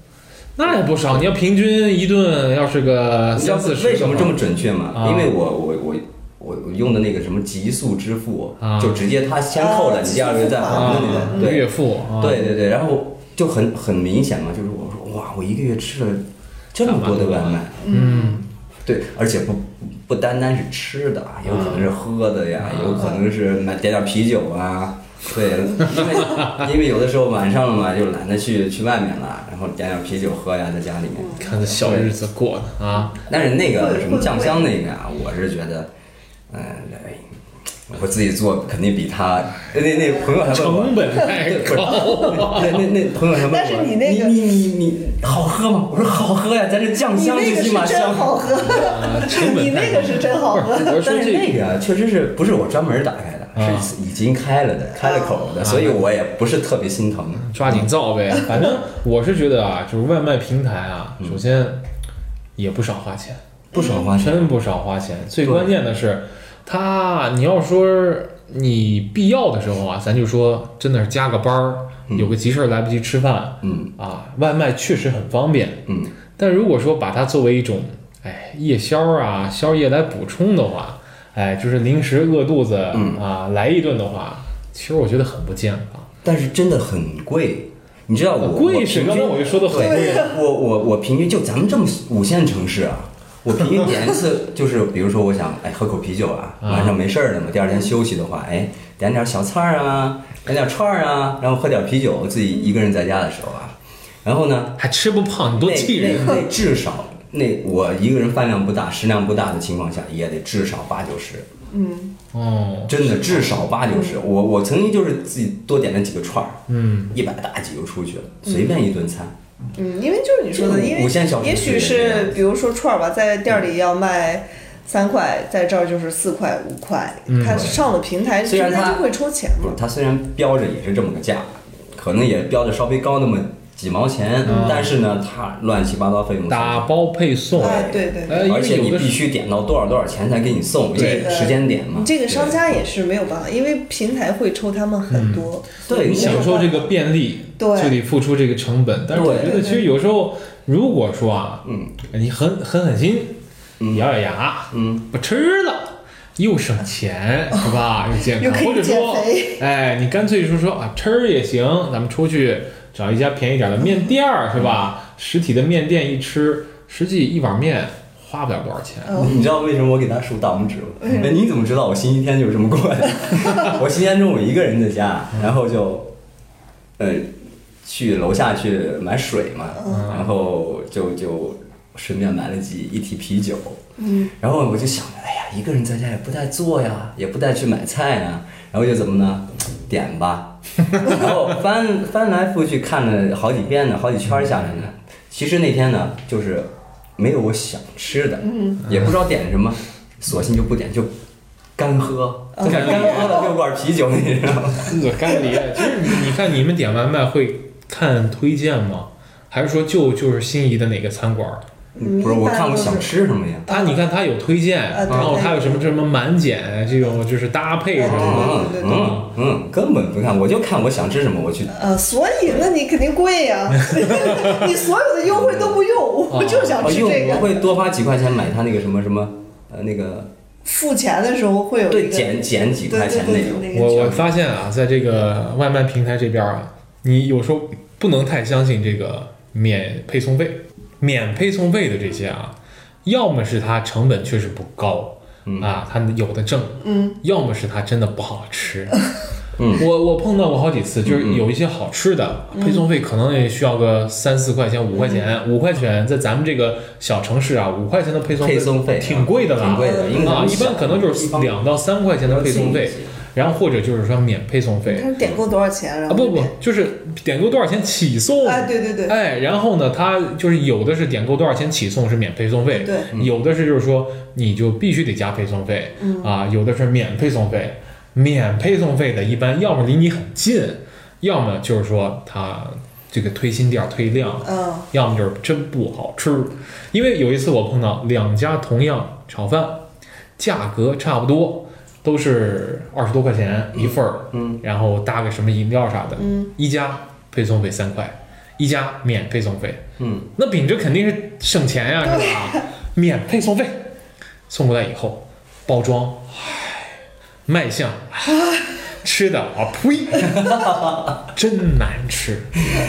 那也不少。你要平均一顿要是个三四十，为什么这么准确嘛？啊因为我我我我我用的那个什么极速支付啊，就直接他先扣了，啊你第二个月再还的那啊个，对月付啊？对对对，然后就很很明显嘛，就是我说哇，我一个月吃了这么多的外卖，嗯，对，而且不不单单是吃的啊，有可能是喝的呀，嗯有可能是买点点啤酒啊。对，因为因为有的时候晚上了嘛，就懒得去去外面了，然后点点啤酒喝呀，在家里面。看这小日子过的啊，但是那个什么酱香那个啊，我是觉得，嗯、哎我自己做肯定比他那那朋友还问我成本太高。那那那朋友还问我，但是你那个你你你好喝吗？我说好喝呀，咱这酱你香最起码香。真好喝，啊成本你太高那个是真好喝。但是那这个啊确实是不是我专门打开的，啊是已经开了的，开了口的，所以我也不是特别心疼。抓紧造呗。反正我是觉得啊，就是外卖平台啊，首先也不少花钱，不少花钱，真不少花钱。最对关键的是，它你要说你必要的时候啊，咱就说真的是加个班儿，有个急事儿来不及吃饭嗯啊，外卖确实很方便。嗯，但如果说把它作为一种哎夜宵啊宵夜来补充的话，哎，就是临时饿肚子、嗯啊来一顿的话，其实我觉得很不健康。但是真的很贵。你知道我贵是刚才我就说的很贵啊我我我平均就咱们这么五线城市啊，我平均点一次就是，比如说我想哎喝口啤酒啊，啊晚上没事儿了嘛，第二天休息的话，哎点点小菜儿啊，点点串儿啊，然后喝点啤酒，自己一个人在家的时候啊，然后呢，还吃不胖，你多那气人！那那至少那我一个人饭量不大、食量不大的情况下，也得至少八九十，嗯，哦，真的至少八九十。我我曾经就是自己多点了几个串儿，嗯，一百大几就出去了，随便一顿餐。嗯，因为就是你说的，因为也许是比如说串儿吧，在店里要卖三块，在这儿就是四块五块，嗯它上了平台，虽然它就会抽钱嘛。它虽然标着也是这么个价，可能也标的稍微高那么几毛钱，嗯但是呢，它乱七八糟费用打包配送，哎，对对对。而且你必须点到多少多少钱才给你送，因为这个时间点嘛。这个商家也是没有办法，因为平台会抽他们很多。对你享受这个便利，对就得付出这个成本。但是我觉得，对其实有时候，如果说啊，嗯你狠狠狠心，嗯咬咬牙，嗯，不吃了，又省钱，是吧？又健康，又可以或者说减肥，哎，你干脆说说啊，吃也行，咱们出去找一家便宜点的面店儿，是吧？实体的面店一吃，实际一碗面花不了多少钱。哦你知道为什么我给他竖大拇指吗？你怎么知道我星期天就是这么过的？我星期天中午一个人在家，然后就，呃，去楼下去买水嘛，嗯然后就就顺便买了几一提啤酒，嗯，然后我就想着，哎呀，一个人在家也不带做呀，也不带去买菜呀，然后就怎么呢，点吧，然后翻翻来覆去看了好几遍呢，好几圈儿下来呢，其实那天呢，就是没有我想吃的，嗯，也不知道点什么，索性就不点，就干喝，哦 就干喝了六罐啤酒，你知道吗？我干离，其实你你看你们点外卖会看推荐吗？还是说就就是心仪的哪个餐馆不是，我看我想吃什么呀？他你看他有推荐，然后他有什么什么满减这种就是搭配什么的。嗯嗯嗯，根本不看，我就看我想吃什么，我去呃，所以那你肯定贵呀，你所有的优惠都不用，我就想吃这个。我会多花几块钱买他那个什么什么呃那个付钱的时候会有对减减几块钱那种。我我发现啊，在这个外卖平台这边啊，你有时候不能太相信这个免配送费，免配送费的这些啊，要么是它成本确实不高，嗯。啊，它有的挣，嗯，要么是它真的不好吃。嗯。我我碰到过好几次，就是有一些好吃的，配送费可能也需要个三四块钱、五块钱，五块钱在咱们这个小城市啊，五块钱的配送配送费挺贵的了，挺贵的，啊，一般可能就是两到三块钱的配送费，然后或者就是说免配送费。点够多少钱，然啊，不不就是点够多少钱起送，哎，对对对，哎，然后呢，他就是有的是点够多少钱起送是免配送费，对，有的是就是说你就必须得加配送费，嗯。啊，有的是免配送费，免配送费的一般要么离你很近，要么就是说他这个推新店推量，嗯。要么就是真不好吃。因为有一次我碰到两家同样炒饭，价格差不多，都是二十多块钱一份儿，嗯，然后搭个什么饮料啥的，嗯，一家配送费三块，一家免配送费，嗯，那秉着肯定是省钱呀、是吧？免配送费。送过来以后，包装，唉，卖相，唉吃的啊呸，真难吃。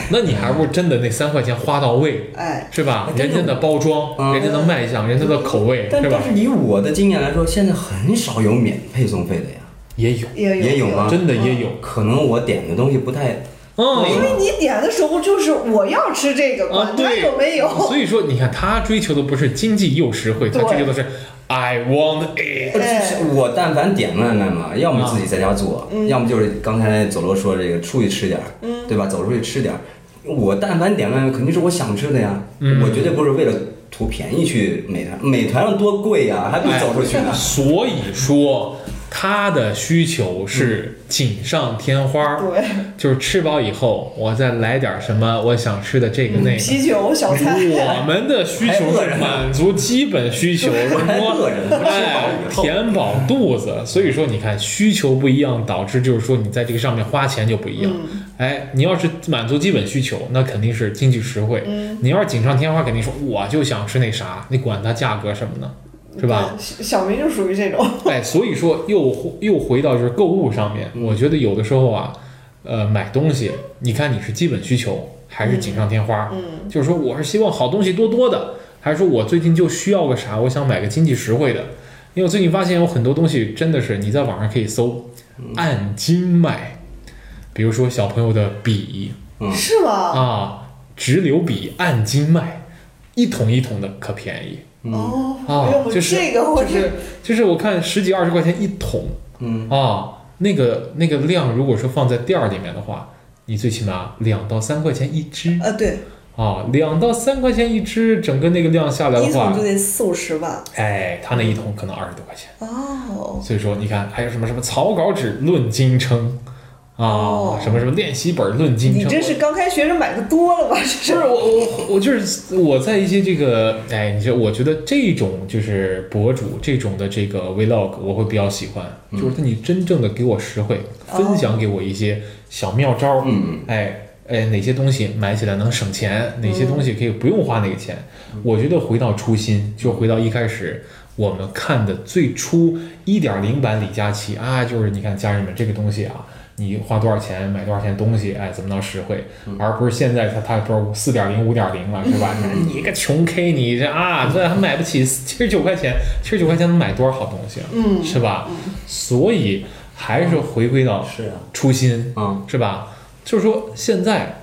那你还不如真的那三块钱花到位，哎，是吧？人家的。包装，嗯。人家的卖相，人家的口味，是吧？但但？是以我的经验来说，现在很少有免配送费的呀，也有，也有。也有吗？真的也有。可能我点的东西不太，嗯，因为你点的时候就是我要吃这个，啊，管它对，有没有。所以说，你看他追求的不是经济又实惠，他追求的是 I want it。哎我但凡点外卖嘛，要么自己在家做，嗯要么就是刚才佐罗说这个出去吃点儿，嗯对吧？走出去吃点儿。我但凡点外卖，肯定是我想吃的呀，嗯我绝对不是为了图便宜去美团，美团上多贵呀，还不走出去呢。所以说，他的需求是锦上添花，对，就是吃饱以后，我再来点什么我想吃的这个那个。啤酒、小菜，我们的需求是满足基本需求，是还说饿着呢，吃哎饱以后，填饱肚子。所以说，你看需求不一样，导致就是说你在这个上面花钱就不一样。嗯哎，你要是满足基本需求，那肯定是经济实惠。嗯，你要是锦上添花，肯定说我就想吃那啥，你管它价格什么呢？是吧？对？小明就属于这种，哎，所以说又又回到就是购物上面，我觉得有的时候啊，呃，买东西，你看你是基本需求还是锦上添花？嗯就是说我是希望好东西多多的，还是说我最近就需要个啥，我想买个经济实惠的？因为我最近发现有很多东西真的是你在网上可以搜，按斤卖，比如说小朋友的笔嗯是吗？啊，直流笔按斤卖，一桶一桶的可便宜哦，啊就是这个我就是就是我看十几二十块钱一桶。嗯，啊，那个那个量，如果说放在店儿里面的话，你最起码两到三块钱一支啊，对，啊，两到三块钱一支，整个那个量下来的话一桶就，得四五十吧。哎，他那一桶可能二十多块钱。哦，所以说，你看还有什么什么草稿纸论斤称，哦什么什么练习本论斤称。你这是刚开学生买的多了吧？这不是是我我我就是我在一些这个哎，你说我觉得这种就是博主这种的这个 vlog 我会比较喜欢，嗯就是你真正的给我实惠，分享给我一些小妙招，嗯嗯哎哎哪些东西买起来能省钱，哪些东西可以不用花那个钱。嗯我觉得回到初心，就回到一开始我们看的最初一点零版李佳琦啊，就是你看家人们这个东西啊。你花多少钱买多少钱东西，哎，怎么能实惠？而不是现在他他说四点零、五点零了，是吧？你个穷 K，你这啊，这还买不起七十九块钱，七十九块钱能买多少好东西啊？嗯是吧？所以还是回归到初心，嗯是吧？就是说现在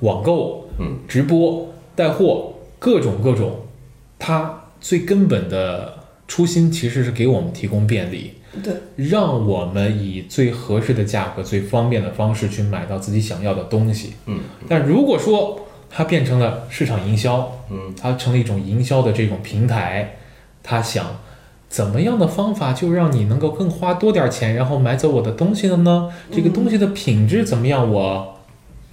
网购、嗯直播、带货各种各种，它最根本的初心其实是给我们提供便利。对，让我们以最合适的价格、最方便的方式去买到自己想要的东西。嗯，但如果说它变成了市场营销，嗯，它成了一种营销的这种平台，他想怎么样的方法就让你能够更花多点钱，然后买走我的东西了呢？这个东西的品质怎么样，我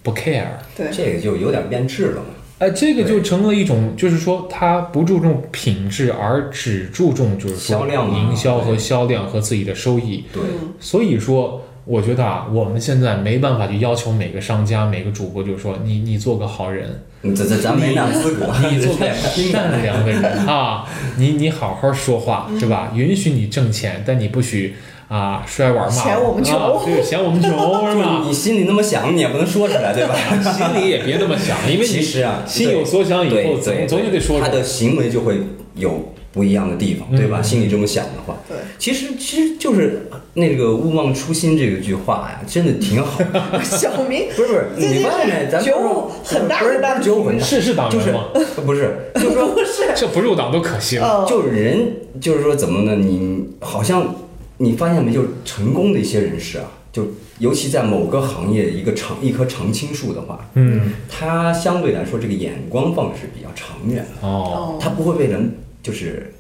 不 care。对，这个就有点变质了嘛。哎，这个就成了一种，就是说，他不注重品质，而只注重就是说销量营销和销量和自己的收益。对，嗯所以说，我觉得啊，我们现在没办法去要求每个商家、每个主播，就是说你你做个好人，你这这咱没那资格，你 做个善良的人啊，你你好好说话嗯是吧？允许你挣钱，但你不许啊摔碗骂嫌我们穷啊对，嫌我们穷 是就吧？你心里那么想，你也不能说出来，对吧？心里也别那么想，因为其实啊，心有所想以后，总对总也得说出来。他的行为就会有不一样的地方，嗯对吧？心里这么想的话，对，其实其实就是那个勿忘初心这个句话呀，真的挺好。小明不是不是，你发现没？咱觉不是悟很大不是很大不是觉悟很大，是是党就是员吗？不是，就是说不是，这不入党都可惜了。哦，就是人，就是说怎么呢？你好像你发现没？就是成功的一些人士啊，就尤其在某个行业一个长一棵常青树的话，嗯，他相对来说这个眼光放的是比较长远的，哦，他不会被人就是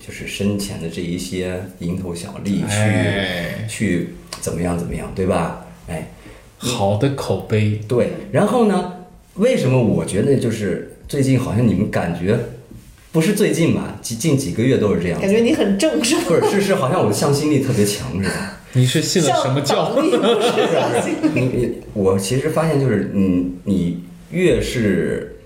就是身前的这一些蝇头小利去、哎，去怎么样怎么样，对吧？哎，好的口碑，对。然后呢，为什么我觉得就是最近好像你们感觉不是最近吧，几近几个月都是这样。感觉你很正是吧？不是，是是，好像我的向心力特别强似的。你是信了什么教？像党力不是你你，我其实发现就是，嗯，你越是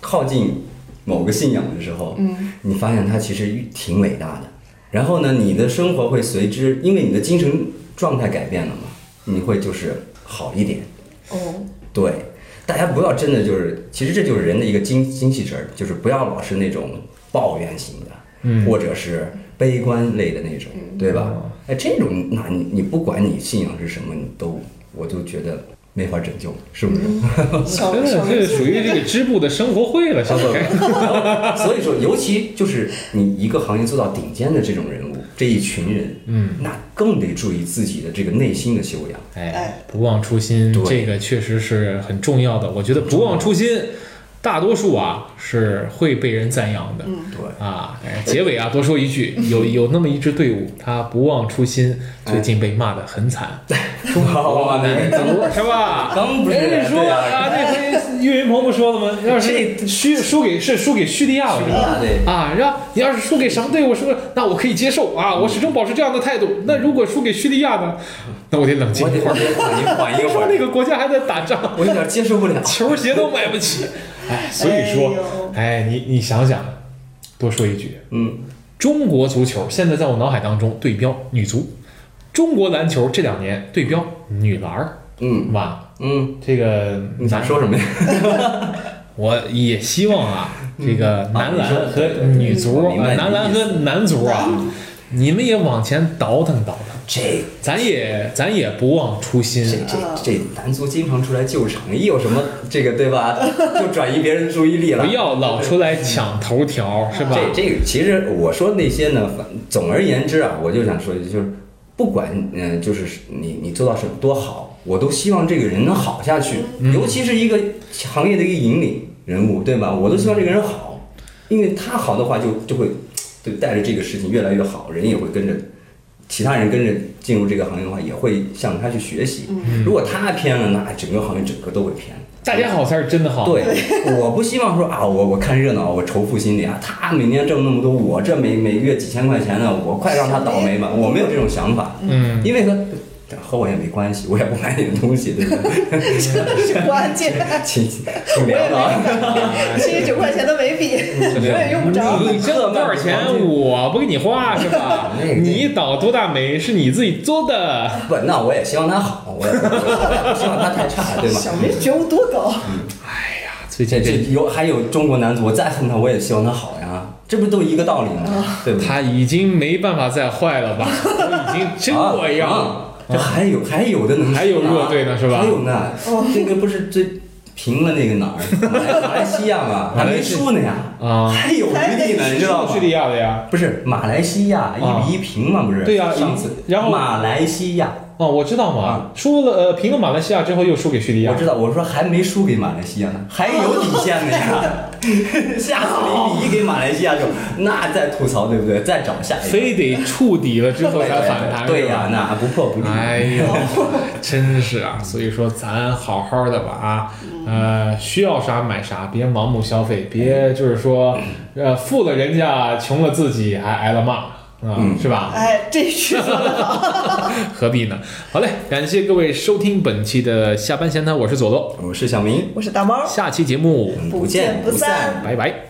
靠近某个信仰的时候，嗯，你发现它其实挺伟大的。然后呢，你的生活会随之，因为你的精神状态改变了嘛，你会就是好一点。哦，对，大家不要真的就是，其实这就是人的一个精精气神儿，就是不要老是那种抱怨型的，嗯或者是悲观类的那种，对吧？哎，这种那你你不管你信仰是什么，你都我就觉得没法拯救，是不是？小真的小这属于这个支部的生活会了，现在。所以说，尤其就是你一个行业做到顶尖的这种人物，这一群人，嗯，那更得注意自己的这个内心的修养。哎哎，不忘初心，这个确实是很重要的。我觉得不忘初心，大多数啊是会被人赞扬的。嗯对，啊，哎结尾啊，多说一句，有有那么一支队伍，他不忘初心，最近被骂得很惨，哇，那个足是吧？刚不是说啊啊，那回岳云鹏不说了吗？要是输输给是输给叙利亚了？啊，对，啊，然后你要是输给什么队伍，说那我可以接受啊，我始终保持这样的态度。那如果输给叙利亚呢？那我得冷静一会儿。我得缓一缓一听会儿，说那个国家还在打仗，我有点接受不了。球鞋都买不起。哎，所以说，哎，你你想想，多说一句，嗯，中国足球现在在我脑海当中对标女足，中国篮球这两年对标女篮儿，嗯。哇？嗯，这个你想说什么呀？我也希望啊，这个男篮和女足，我明白呃你的意思。男篮和男足啊，你们也往前倒腾倒腾，这咱也咱也不忘初这心。这这这男足经常出来救场，一有什么这个对吧，就转移别人注意力了。不要老出来抢头条，是吧？这这个其实我说那些呢，反总而言之啊，我就想说一句，就是不管嗯、呃就是你你做到什么多好，我都希望这个人能好下去，嗯尤其是一个行业的一个引领人物，对吧？我都希望这个人好，因为他好的话就就会就带着这个事情越来越好，人也会跟着其他人跟着进入这个行业的话，也会向他去学习。如果他偏了，那整个行业整个都会偏。大家好才是真的好。对，我不希望说啊，我我看热闹，我仇富心理啊，他每年挣那么多，我这每每月几千块钱呢，我快让他倒霉吧，我没有这种想法，嗯，因为和和我也没关系，我也不买你的东西，对不对？这 是关键。请请我也聊啊。没七十九块钱的眉笔，我也用不着。你挣多少钱 我不给你花是吧？你倒多大霉是你自己做的。不，那我也希望他好，我也不希望他太差，对吧？小明觉悟多高？哎呀，最这近这这有还有中国男足，我再恨他，我也希望他好呀，这不都一个道理吗？他已经没办法再坏了吧？都已经这样。啊这还有还有的能还有弱队呢是吧还有呢，这个不是最平了那个哪儿？马来西亚嘛，还没输呢呀，啊还有余地呢，你知道吗叙？利亚的呀。不是马来西亚一比一平嘛，不是？对呀上次然后马来西亚，哦，我知道嘛啊，输了呃平了马来西亚之后又输给叙利亚我。知道，我说还没输给马来西亚呢，还有底线的呀。下次零比一给马来西亚就，那再吐槽对不对？再找下一个。非得触底了之后才反弹，对呀、那不破不立。哎呦，真是啊！所以说，咱好好的吧啊，呃，需要啥买啥，别盲目消费，别就是说，呃，富了人家，穷了自己，还挨了骂啊，嗯是吧？哎，这句说的好。何必呢？好嘞，感谢各位收听本期的下班闲谈，我是左左，我是小明，我是大猫，下期节目不见不散。拜拜。